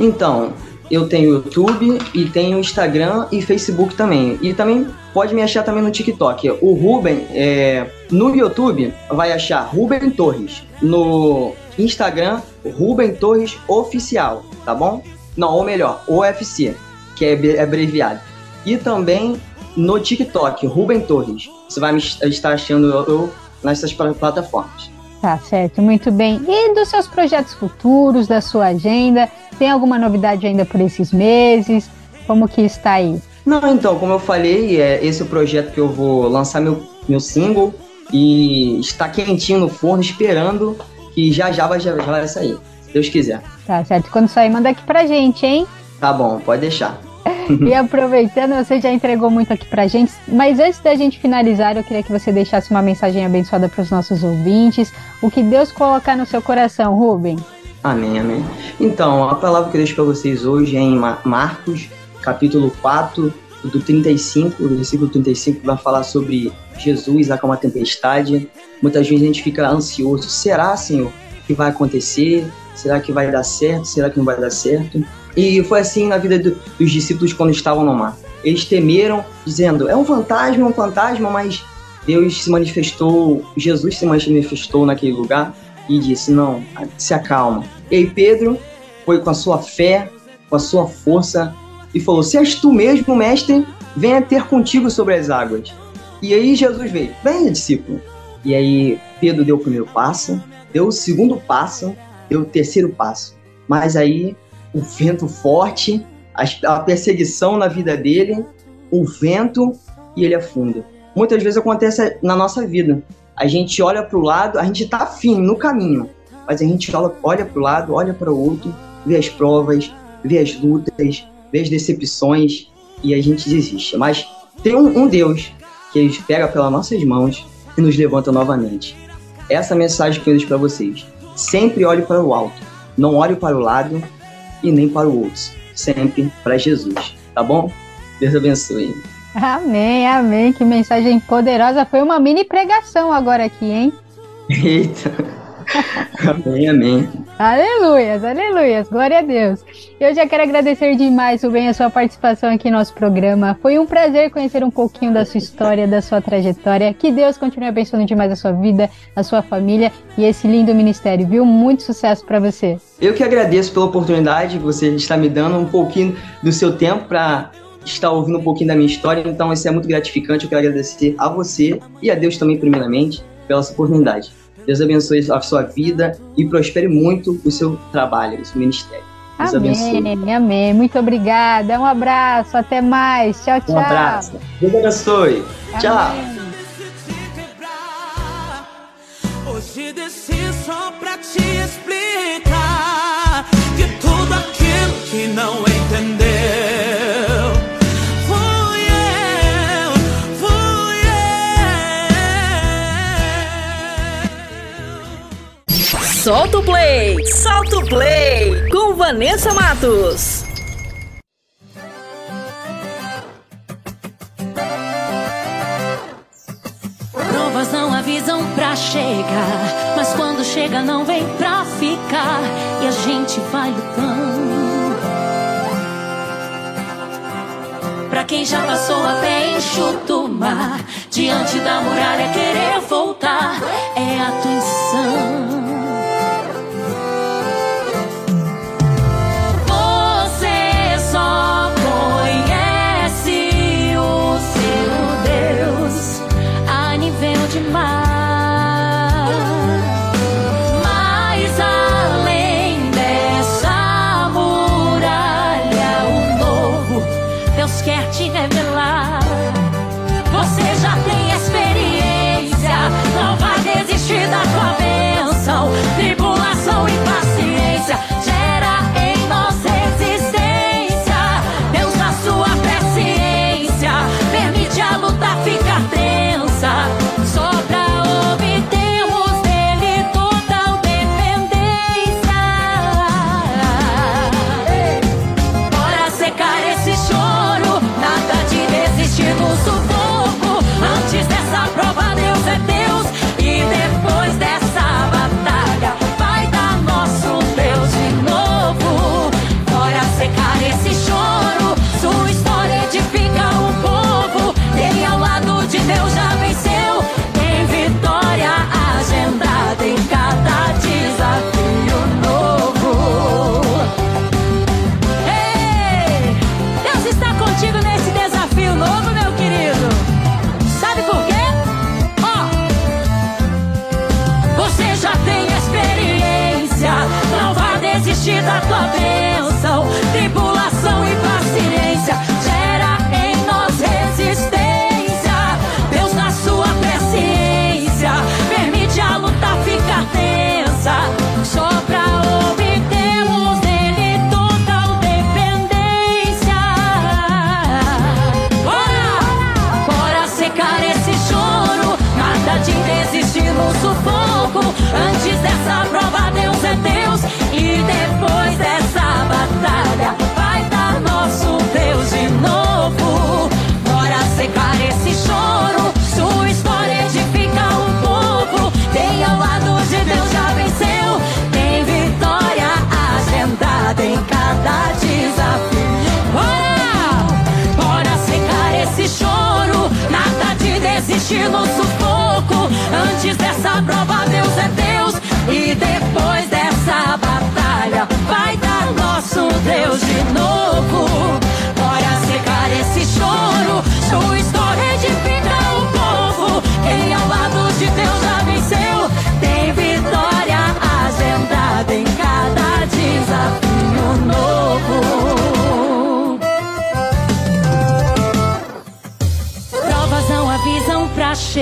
Então, eu tenho YouTube e tenho Instagram e Facebook também. E também pode me achar também no TikTok. O Ruben, é, no YouTube, vai achar Ruben Torres. No Instagram, Ruben Torres Oficial, tá bom? Não, ou melhor, OFC, que é abre- abreviado. E também no TikTok, Ruben Torres. Você vai me estar achando eu, nessas pla- plataformas. Tá certo, muito bem. E dos seus projetos futuros, da sua agenda? Tem alguma novidade ainda por esses meses? Como que está aí? Não, então, como eu falei, é, esse é o projeto que eu vou lançar meu, meu single e está quentinho no forno, esperando que já já vai, já, já vai sair, se Deus quiser. Tá certo, quando sair, manda aqui pra gente, hein? Tá bom, pode deixar. [LAUGHS] E aproveitando, você já entregou muito aqui pra gente, mas antes da gente finalizar, eu queria que você deixasse uma mensagem abençoada para os nossos ouvintes. O que Deus colocar no seu coração, Rubem? Amém, amém. Então, a palavra que eu deixo para vocês hoje é em Ma- Marcos, capítulo 4, do 35, o versículo 35, que vai falar sobre Jesus acalma a tempestade. Muitas vezes a gente fica ansioso. Será, Senhor, que vai acontecer? Será que vai dar certo? Será que não vai dar certo? E foi assim na vida do- dos discípulos quando estavam no mar. Eles temeram, dizendo: é um fantasma, é um fantasma, mas Deus se manifestou, Jesus se manifestou naquele lugar e disse: Não, se acalma. E aí Pedro foi com a sua fé, com a sua força e falou: Se és tu mesmo, mestre, venha ter contigo sobre as águas. E aí Jesus veio: Venha, discípulo. E aí Pedro deu o primeiro passo, deu o segundo passo, deu o terceiro passo. Mas aí o vento forte, a perseguição na vida dele, o vento e ele afunda. Muitas vezes acontece na nossa vida. A gente olha para o lado, a gente está firme no caminho, mas a gente olha, olha para o lado, olha para o outro, vê as provas, vê as lutas, vê as decepções e a gente desiste. Mas tem um, um Deus que ele pega pelas nossas mãos, e nos levanta novamente. Essa é a mensagem que eu deixo para vocês. Sempre olhe para o alto, não olhe para o lado e nem para o outro. Sempre para Jesus, tá bom? Deus abençoe. Amém, amém. Que mensagem poderosa. Foi uma mini pregação agora aqui, hein? [LAUGHS] Eita. Amém, amém. Aleluias, aleluias. Glória a Deus. Eu já quero agradecer demais, Rubem, a sua participação aqui no nosso programa. Foi um prazer conhecer um pouquinho da sua história, da sua trajetória. Que Deus continue abençoando demais a sua vida, a sua família e esse lindo ministério, viu? Muito sucesso para você. Eu que agradeço pela oportunidade que você está me dando um pouquinho do seu tempo para estar ouvindo um pouquinho da minha história. Então, isso é muito gratificante. Eu quero agradecer a você e a Deus também, primeiramente, pela essa oportunidade. Deus abençoe a sua vida e prospere muito o seu trabalho, o seu ministério. Deus amém, abençoe. amém. Muito obrigada. Um abraço. Até mais. Tchau, tchau. Um abraço. Deus abençoe. Amém. Tchau. Hoje desci só pra te explicar que tudo aquilo que não entendeu Solta o play! Solta o play! Com Vanessa Matos. Provas não avisam pra chegar, mas quando chega não vem pra ficar e a gente vai lutando. Pra quem já passou a pé enxuto o mar, diante da muralha querer voltar é atenção. Você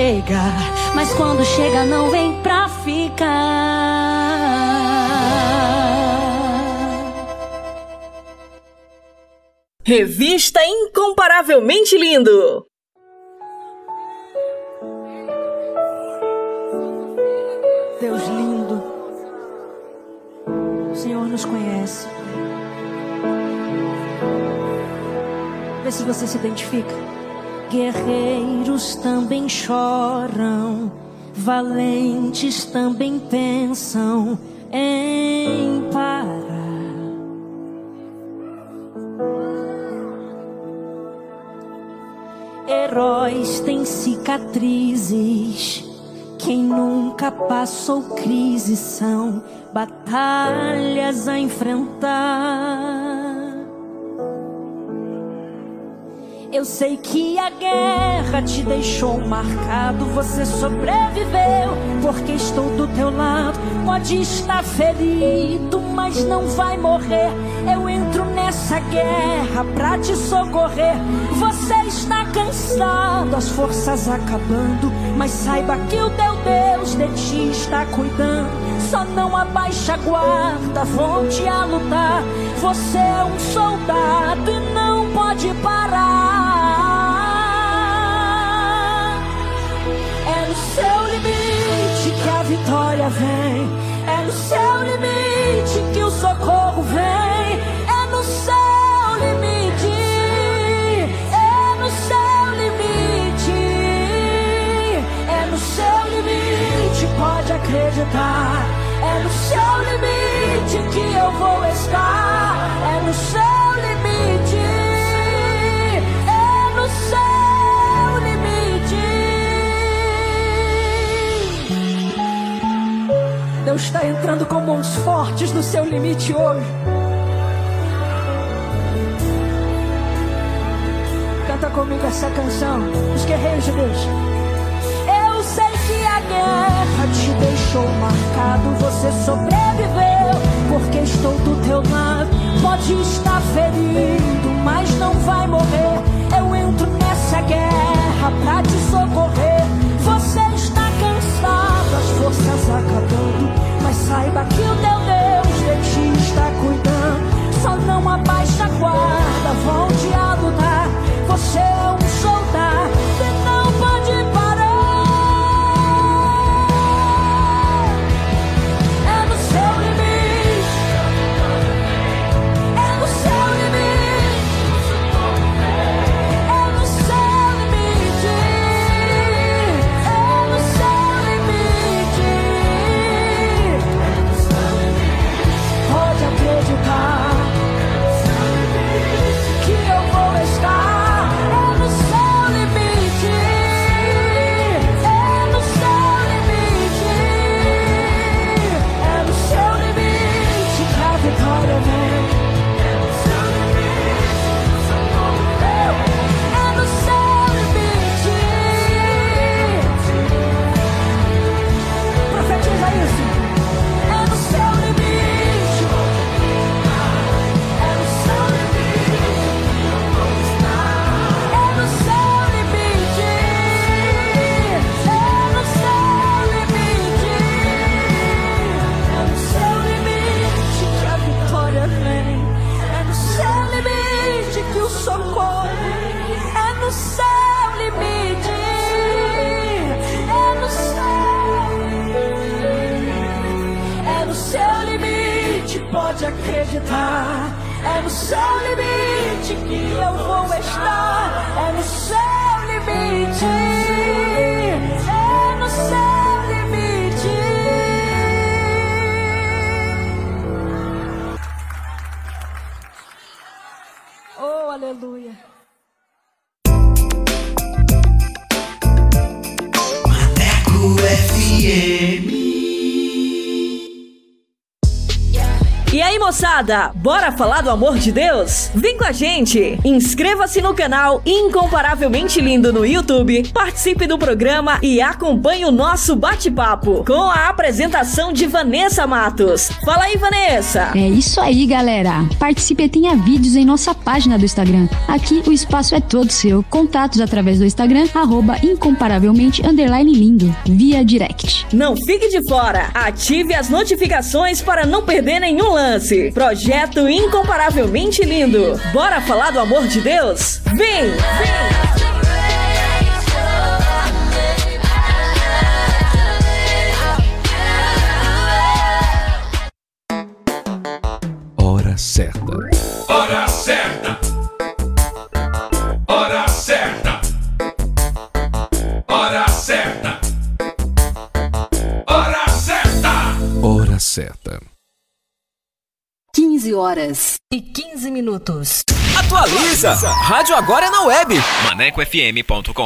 chega, mas quando chega não vem pra ficar. Revista Incomparavelmente Lindo. Deus lindo, o Senhor nos conhece. Vê se você se identifica. Guerreiros também choram, valentes também pensam em parar. Heróis têm cicatrizes. Quem nunca passou crise são batalhas a enfrentar. Eu sei que a guerra te deixou marcado. Você sobreviveu porque estou do teu lado. Pode estar ferido, mas não vai morrer. Eu entro nessa guerra pra te socorrer. Você está cansado, as forças acabando. Mas saiba que o teu Deus de ti está cuidando. Só não abaixa a guarda, volte a lutar. Você é um soldado e não pode parar. Seu limite que a vitória vem. É no seu limite que o socorro vem. É no seu limite. É no seu limite. É no seu limite, pode acreditar. É no seu limite que eu vou estar. É no seu limite. Está entrando com mãos fortes no seu limite hoje. Canta comigo essa canção, os guerreiros de Deus. Eu sei que a guerra te deixou marcado, você sobreviveu, porque estou do teu lado. Pode estar ferido, mas não vai morrer. Eu entro nessa guerra pra te socorrer. Você está cansado, as forças acabando, saiba que o teu Deus de ti está cuidando. Só não abaixa a guarda, volte a lutar. Você é um soldado bora falar do amor de Deus? Vem com a gente! Inscreva-se no canal Incomparavelmente Lindo no YouTube, participe do programa e acompanhe o nosso bate-papo com a apresentação de Vanessa Matos. Fala aí, Vanessa! É isso aí, galera. Participe e tenha vídeos em nossa página do Instagram. Aqui o espaço é todo seu. Contatos através do Instagram, arroba incomparavelmente lindo, via direct. Não fique de fora! Ative as notificações para não perder nenhum lance. Projeto Incomparavelmente Lindo. Bora falar do amor de Deus? Vem! Vem! 15 horas e 15 minutos. Atualiza! Rádio agora é na web. ManecoFM.com.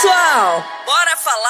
Pessoal! Bora falar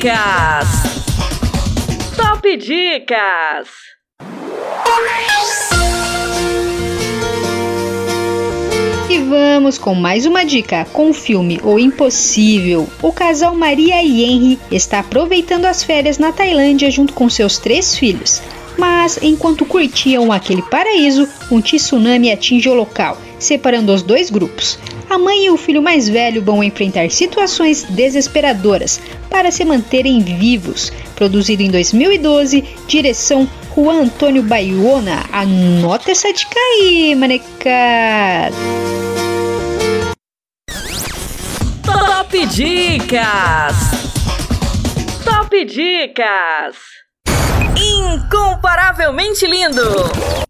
Dicas! Top Dicas! E vamos com mais uma dica com o filme O Impossível. O casal Maria e Henry está aproveitando as férias na Tailândia junto com seus três filhos. Mas enquanto curtiam aquele paraíso, um tsunami atinge o local, separando os dois grupos. A mãe e o filho mais velho vão enfrentar situações desesperadoras para se manterem vivos. Produzido em 2012, direção Juan Antônio Baiona. Anota essa dica aí, manecada! Top Dicas! Top Dicas! Incomparavelmente lindo!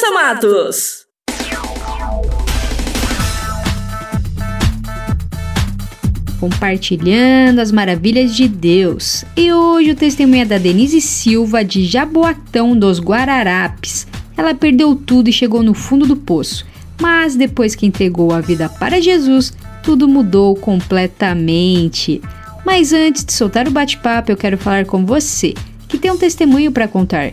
Vanessa Matos. compartilhando as maravilhas de Deus. E hoje o testemunho é da Denise Silva de Jaboatão dos Guararapes. Ela perdeu tudo e chegou no fundo do poço, mas depois que entregou a vida para Jesus, tudo mudou completamente. Mas antes de soltar o bate-papo, eu quero falar com você que tem um testemunho para contar.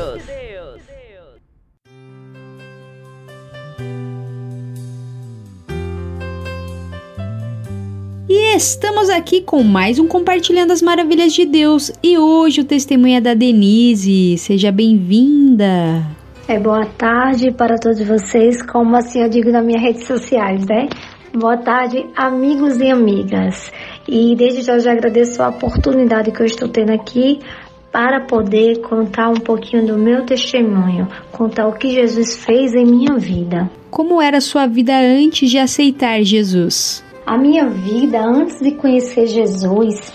Estamos aqui com mais um Compartilhando as Maravilhas de Deus. E hoje o testemunho é da Denise. Seja bem-vinda. É, boa tarde para todos vocês, como assim eu digo nas minhas redes sociais, né? Boa tarde, amigos e amigas. E desde já eu já agradeço a oportunidade que eu estou tendo aqui para poder contar um pouquinho do meu testemunho, contar o que Jesus fez em minha vida. Como era a sua vida antes de aceitar Jesus? A minha vida antes de conhecer Jesus,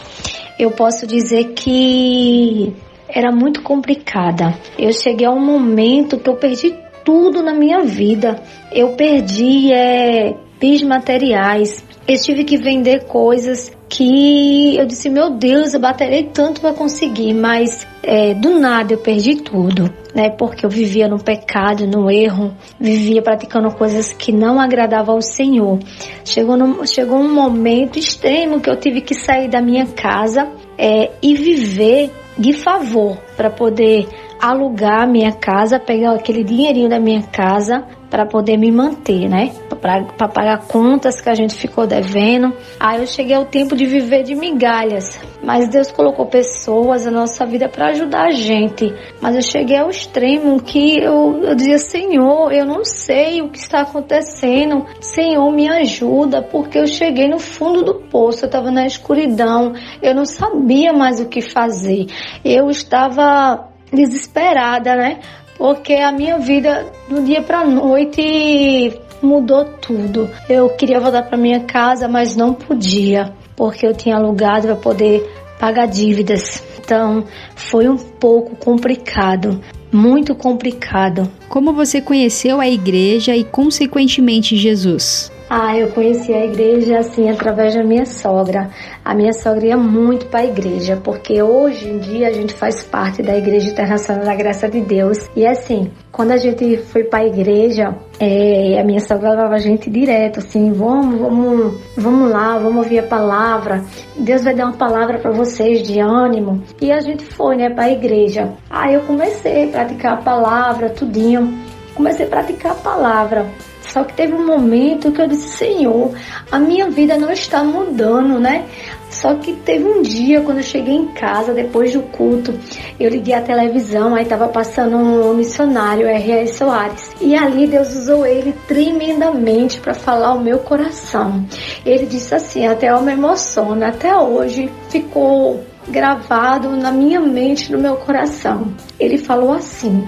eu posso dizer que era muito complicada. Eu cheguei a um momento que eu perdi tudo na minha vida. Eu perdi é, bens materiais. Eu tive que vender coisas que eu disse, meu Deus, eu baterei tanto para conseguir, mas é, do nada eu perdi tudo, né? Porque eu vivia no pecado, no erro, vivia praticando coisas que não agradavam ao Senhor. Chegou, no, chegou um momento extremo que eu tive que sair da minha casa é, e viver de favor para poder alugar a minha casa, pegar aquele dinheirinho da minha casa para poder me manter, né? Para pagar contas que a gente ficou devendo. Aí eu cheguei ao tempo de viver de migalhas, mas Deus colocou pessoas na nossa vida para ajudar a gente. Mas eu cheguei ao extremo que eu, eu dizia: Senhor, eu não sei o que está acontecendo. Senhor, me ajuda, porque eu cheguei no fundo do poço, eu estava na escuridão, eu não sabia mais o que fazer. Eu estava desesperada, né? Porque a minha vida do dia para noite mudou tudo. Eu queria voltar para minha casa, mas não podia, porque eu tinha alugado para poder pagar dívidas. Então, foi um pouco complicado, muito complicado. Como você conheceu a igreja e consequentemente Jesus? Ah, eu conheci a igreja assim através da minha sogra. A minha sogra ia muito para a igreja, porque hoje em dia a gente faz parte da Igreja Internacional da Graça de Deus. E assim, quando a gente foi para a igreja, é, a minha sogra levava a gente direto, assim, vamos, vamos, vamos lá, vamos ouvir a palavra. Deus vai dar uma palavra para vocês de ânimo. E a gente foi, né, para a igreja. Aí eu comecei a praticar a palavra, tudinho. Comecei a praticar a palavra. Só que teve um momento que eu disse, Senhor, a minha vida não está mudando, né? Só que teve um dia, quando eu cheguei em casa, depois do culto, eu liguei a televisão, aí tava passando um missionário, R.R. Soares. E ali Deus usou ele tremendamente para falar o meu coração. Ele disse assim, até eu me emociono, até hoje ficou gravado na minha mente, no meu coração. Ele falou assim: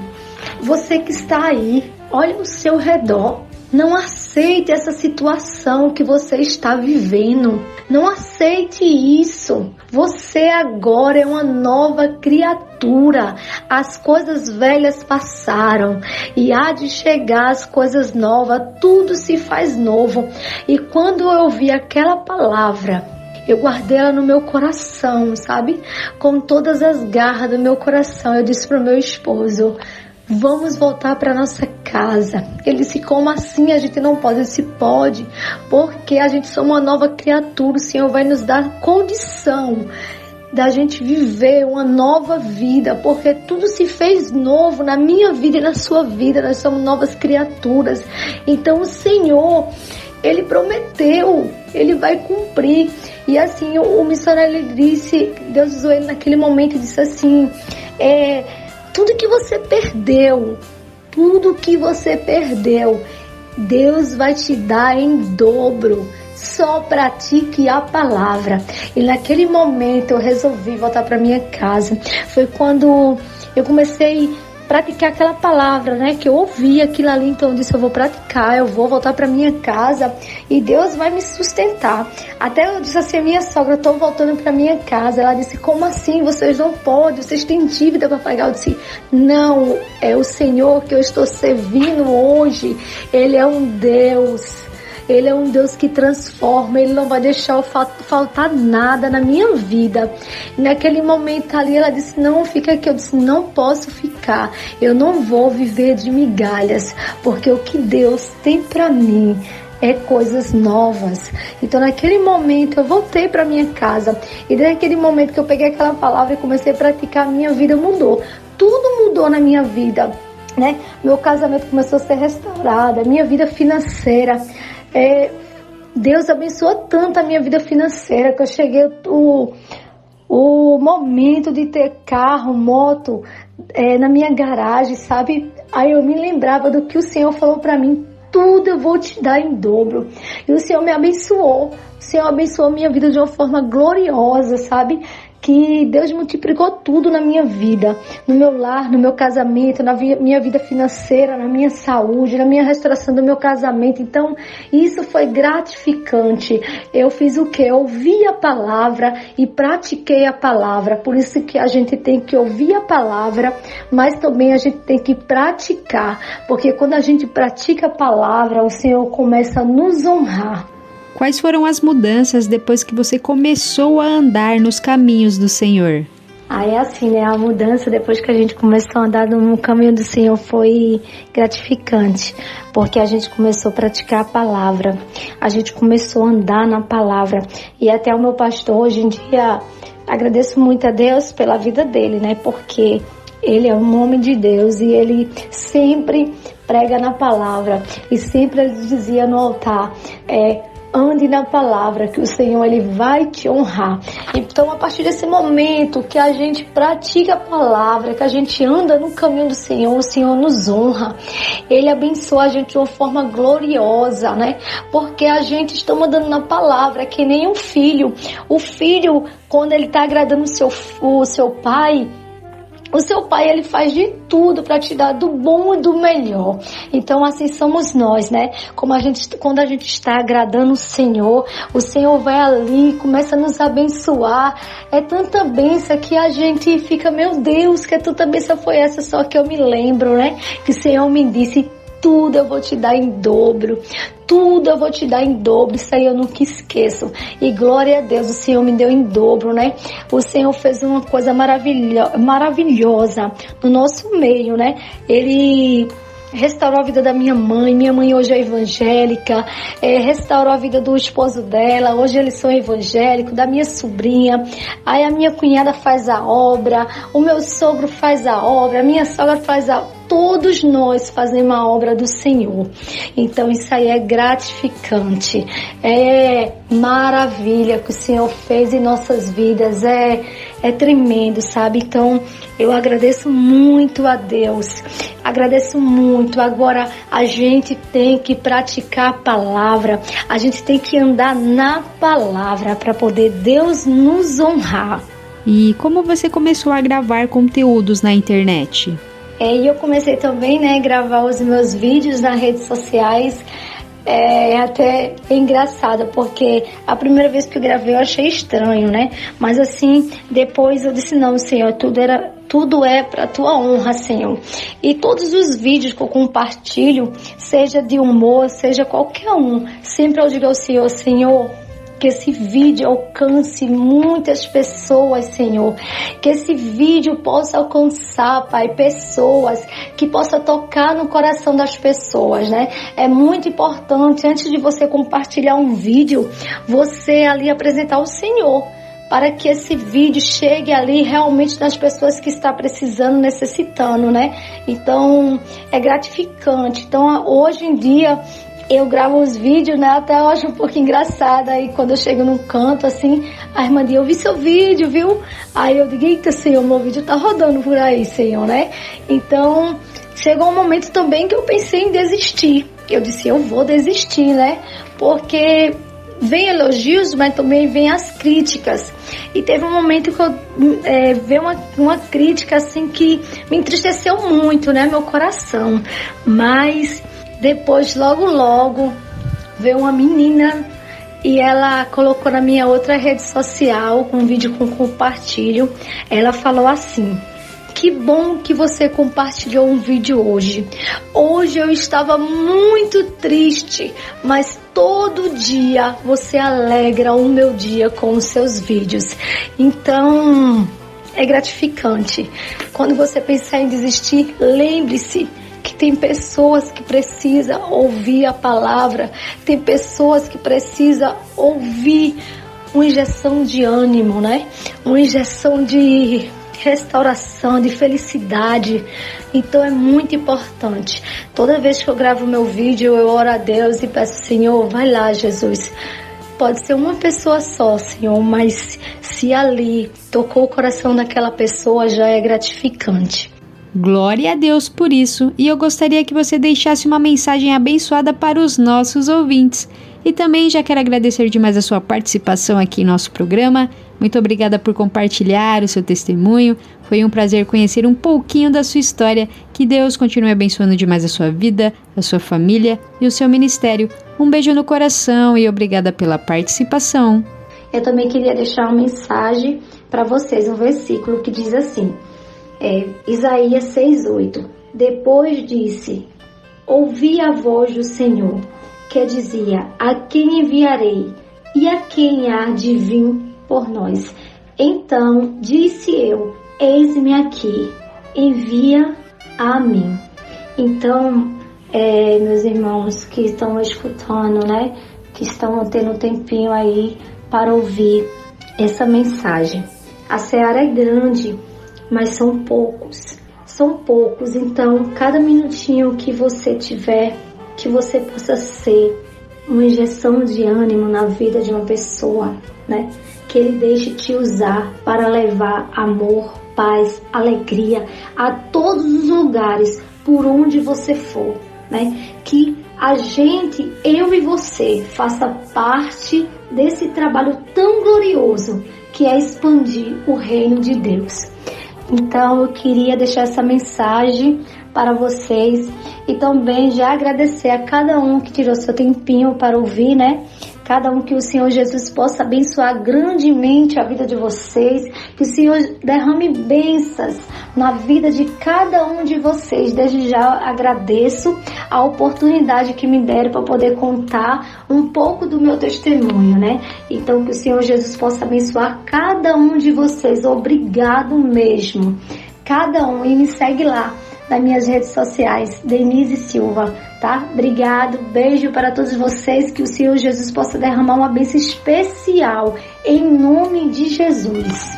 Você que está aí, olhe ao seu redor. Não aceite essa situação que você está vivendo. Não aceite isso. Você agora é uma nova criatura. As coisas velhas passaram e há de chegar as coisas novas. Tudo se faz novo. E quando eu ouvi aquela palavra, eu guardei ela no meu coração, sabe? Com todas as garras do meu coração. Eu disse pro meu esposo: Vamos voltar para nossa casa. Ele disse: Como assim a gente não pode? Eu disse: Pode, porque a gente somos uma nova criatura. O Senhor vai nos dar condição da gente viver uma nova vida, porque tudo se fez novo na minha vida e na sua vida. Nós somos novas criaturas. Então o Senhor, ele prometeu, ele vai cumprir. E assim, o, o missionário ele disse, Deus usou ele naquele momento e disse assim: é tudo que você perdeu, tudo que você perdeu, Deus vai te dar em dobro. Só pratique a palavra. E naquele momento eu resolvi voltar para minha casa. Foi quando eu comecei praticar aquela palavra, né? Que eu ouvi aquilo ali, então eu disse: eu vou praticar, eu vou voltar para minha casa e Deus vai me sustentar. Até eu disse assim: minha sogra, eu tô voltando para minha casa. Ela disse: como assim? Vocês não podem, vocês têm dívida para pagar. Eu disse: não, é o Senhor que eu estou servindo hoje. Ele é um Deus ele é um Deus que transforma, Ele não vai deixar faltar nada na minha vida. E naquele momento ali ela disse: Não, fica aqui. Eu disse: Não posso ficar. Eu não vou viver de migalhas, porque o que Deus tem para mim é coisas novas. Então, naquele momento, eu voltei para minha casa e naquele momento que eu peguei aquela palavra e comecei a praticar, minha vida mudou. Tudo mudou na minha vida, né? Meu casamento começou a ser restaurado, minha vida financeira. É, Deus abençoou tanto a minha vida financeira que eu cheguei o, o momento de ter carro, moto é, na minha garagem, sabe? Aí eu me lembrava do que o Senhor falou para mim. Tudo eu vou te dar em dobro. E o Senhor me abençoou. O Senhor abençoou minha vida de uma forma gloriosa, sabe? Que Deus multiplicou tudo na minha vida, no meu lar, no meu casamento, na minha vida financeira, na minha saúde, na minha restauração do meu casamento. Então, isso foi gratificante. Eu fiz o que? Ouvi a palavra e pratiquei a palavra. Por isso que a gente tem que ouvir a palavra, mas também a gente tem que praticar, porque quando a gente pratica a palavra, o Senhor começa a nos honrar. Quais foram as mudanças depois que você começou a andar nos caminhos do Senhor? Aí assim, né? A mudança depois que a gente começou a andar no caminho do Senhor foi gratificante, porque a gente começou a praticar a palavra, a gente começou a andar na palavra e até o meu pastor hoje em dia agradeço muito a Deus pela vida dele, né? Porque ele é um homem de Deus e ele sempre prega na palavra e sempre ele dizia no altar, é, ande na palavra, que o Senhor ele vai te honrar. Então, a partir desse momento que a gente pratica a palavra, que a gente anda no caminho do Senhor, o Senhor nos honra. Ele abençoa a gente de uma forma gloriosa, né? Porque a gente está andando na palavra, que nem um filho. O filho, quando ele está agradando o seu, o seu pai, o seu pai ele faz de tudo para te dar do bom e do melhor. Então assim somos nós, né? Como a gente quando a gente está agradando o Senhor, o Senhor vai ali, começa a nos abençoar. É tanta benção que a gente fica, meu Deus, que tanta benção foi essa só que eu me lembro, né? Que o Senhor me disse tudo eu vou te dar em dobro. Tudo eu vou te dar em dobro. Isso aí eu nunca esqueço. E glória a Deus, o Senhor me deu em dobro, né? O Senhor fez uma coisa maravilho maravilhosa no nosso meio, né? Ele restaurou a vida da minha mãe. Minha mãe hoje é evangélica. É, restaurou a vida do esposo dela. Hoje eles são evangélicos. Da minha sobrinha. Aí a minha cunhada faz a obra. O meu sogro faz a obra. A minha sogra faz a todos nós fazemos a obra do Senhor. Então isso aí é gratificante, é maravilha que o Senhor fez em nossas vidas, é, é tremendo, sabe? Então eu agradeço muito a Deus, agradeço muito. Agora a gente tem que praticar a palavra, a gente tem que andar na palavra para poder Deus nos honrar. E como você começou a gravar conteúdos na internet? É, e eu comecei também, né, gravar os meus vídeos nas redes sociais. É até engraçado, porque a primeira vez que eu gravei eu achei estranho, né? Mas assim, depois eu disse, não, Senhor, tudo era tudo é para tua honra, Senhor. E todos os vídeos que eu compartilho, seja de humor, seja qualquer um, sempre eu digo ao Senhor, Senhor, que esse vídeo alcance muitas pessoas, Senhor. Que esse vídeo possa alcançar, Pai, pessoas, que possa tocar no coração das pessoas, né? É muito importante, antes de você compartilhar um vídeo, você ali apresentar o Senhor para que esse vídeo chegue ali realmente nas pessoas que está precisando, necessitando, né? Então, é gratificante. Então, hoje em dia, eu gravo os vídeos, né? Até eu acho um pouco engraçado. Aí quando eu chego num canto, assim, a irmã diz, eu vi seu vídeo, viu? Aí eu digo, eita, Senhor, meu vídeo tá rodando por aí, Senhor, né? Então, chegou um momento também que eu pensei em desistir. eu disse, eu vou desistir, né? Porque vem elogios, mas também vem as críticas. E teve um momento que eu é, vi uma, uma crítica assim que me entristeceu muito, né, meu coração. Mas depois, logo logo, veio uma menina e ela colocou na minha outra rede social, um vídeo com compartilho. Ela falou assim: que bom que você compartilhou um vídeo hoje. Hoje eu estava muito triste, mas todo dia você alegra o meu dia com os seus vídeos. Então, é gratificante. Quando você pensar em desistir, lembre-se que tem pessoas que precisam ouvir a palavra, tem pessoas que precisam ouvir uma injeção de ânimo, né? Uma injeção de restauração, de felicidade. Então é muito importante. Toda vez que eu gravo meu vídeo, eu oro a Deus e peço, Senhor, vai lá, Jesus. Pode ser uma pessoa só, Senhor, mas se ali tocou o coração daquela pessoa, já é gratificante. Glória a Deus por isso, e eu gostaria que você deixasse uma mensagem abençoada para os nossos ouvintes. E também já quero agradecer demais a sua participação aqui em nosso programa. Muito obrigada por compartilhar o seu testemunho. Foi um prazer conhecer um pouquinho da sua história. Que Deus continue abençoando demais a sua vida, a sua família e o seu ministério. Um beijo no coração e obrigada pela participação. Eu também queria deixar uma mensagem para vocês, um versículo que diz assim: é, Isaías 6,8. Depois disse: Ouvi a voz do Senhor, que dizia: A quem enviarei? E a quem há de vir por nós? Então disse eu: Eis-me aqui, envia a mim. Então, é, meus irmãos que estão escutando, né? Que estão tendo um tempinho aí para ouvir essa mensagem. A seara é grande, mas são poucos. São poucos, então cada minutinho que você tiver, que você possa ser uma injeção de ânimo na vida de uma pessoa, né? Que ele deixe te usar para levar amor, paz, alegria a todos os lugares por onde você for, né? Que a gente, eu e você, faça parte desse trabalho tão glorioso que é expandir o reino de Deus. Então eu queria deixar essa mensagem para vocês e também já agradecer a cada um que tirou seu tempinho para ouvir, né? Cada um que o Senhor Jesus possa abençoar grandemente a vida de vocês, que o Senhor derrame bênçãos na vida de cada um de vocês. Desde já agradeço a oportunidade que me deram para poder contar um pouco do meu testemunho, né? Então que o Senhor Jesus possa abençoar cada um de vocês. Obrigado mesmo. Cada um e me segue lá nas minhas redes sociais, Denise Silva, tá? Obrigado, beijo para todos vocês, que o Senhor Jesus possa derramar uma bênção especial, em nome de Jesus.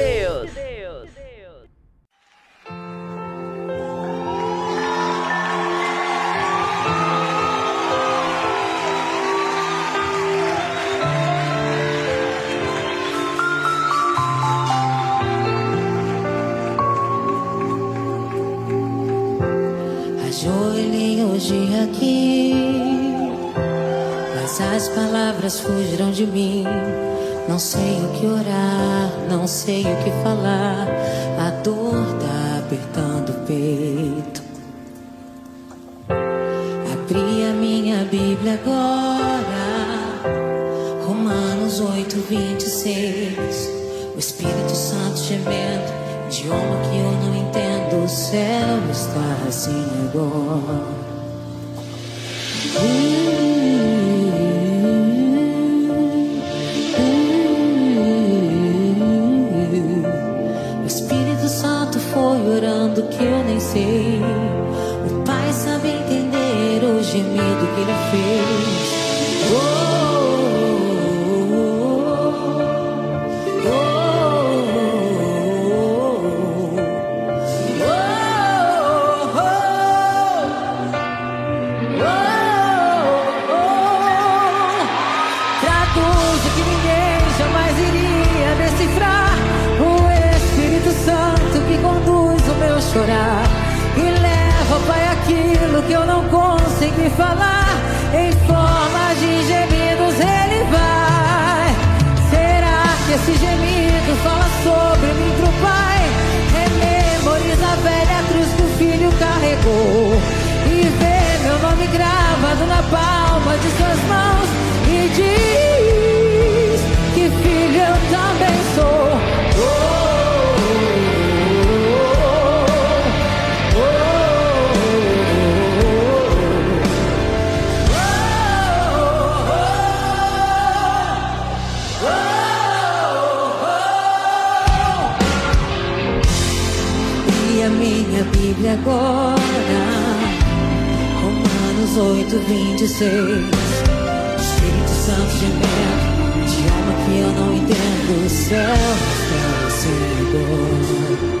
Assim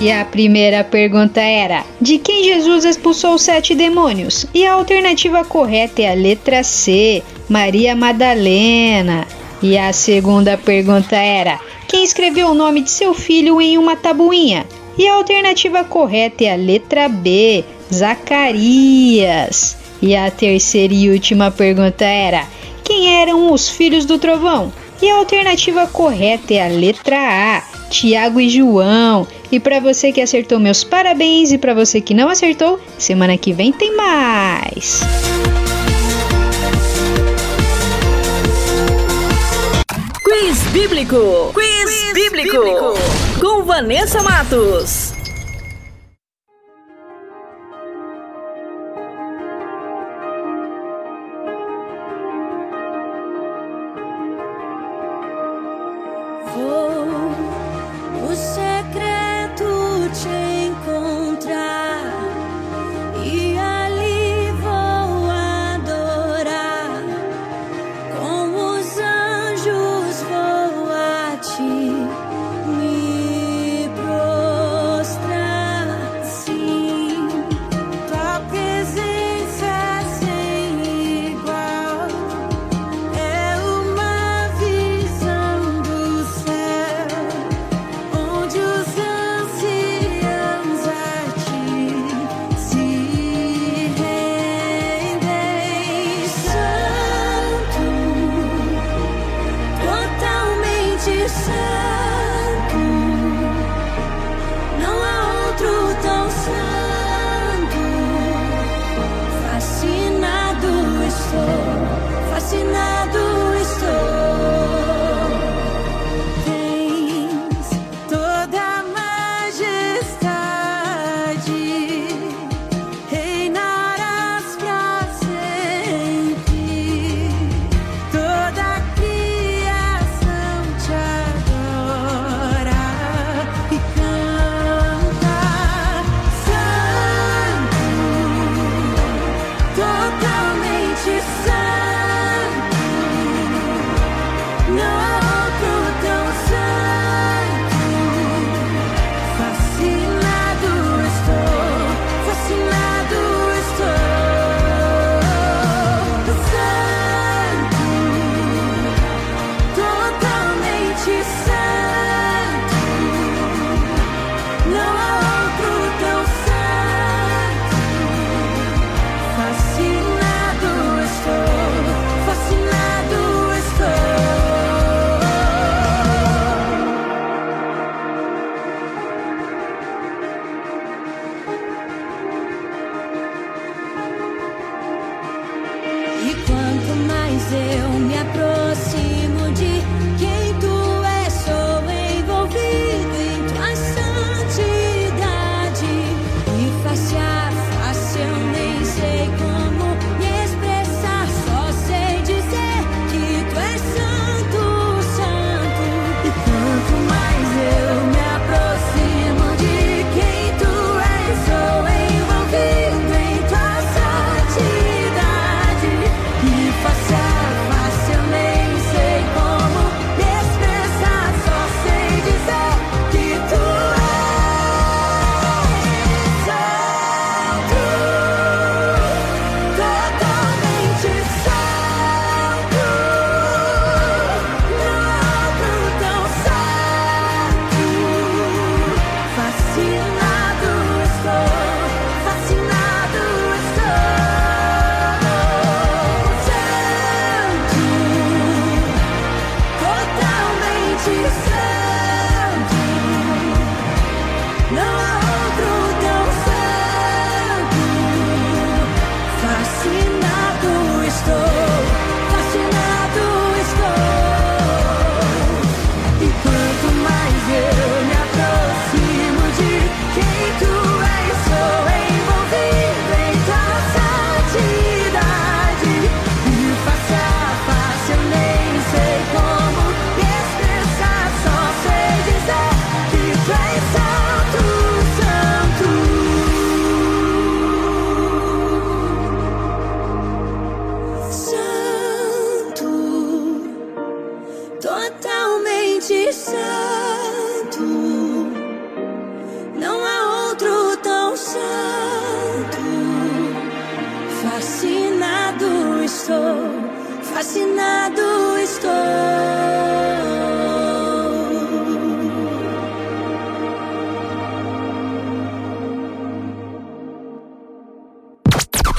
E a primeira pergunta era: de quem Jesus expulsou sete demônios? E a alternativa correta é a letra C, Maria Madalena. E a segunda pergunta era: quem escreveu o nome de seu filho em uma tabuinha? E a alternativa correta é a letra B, Zacarias. E a terceira e última pergunta era: quem eram os filhos do trovão? E a alternativa correta é a letra A, Tiago e João. E para você que acertou, meus parabéns. E para você que não acertou, semana que vem tem mais. Quiz Bíblico. Quiz, Quiz bíblico. bíblico. Com Vanessa Matos.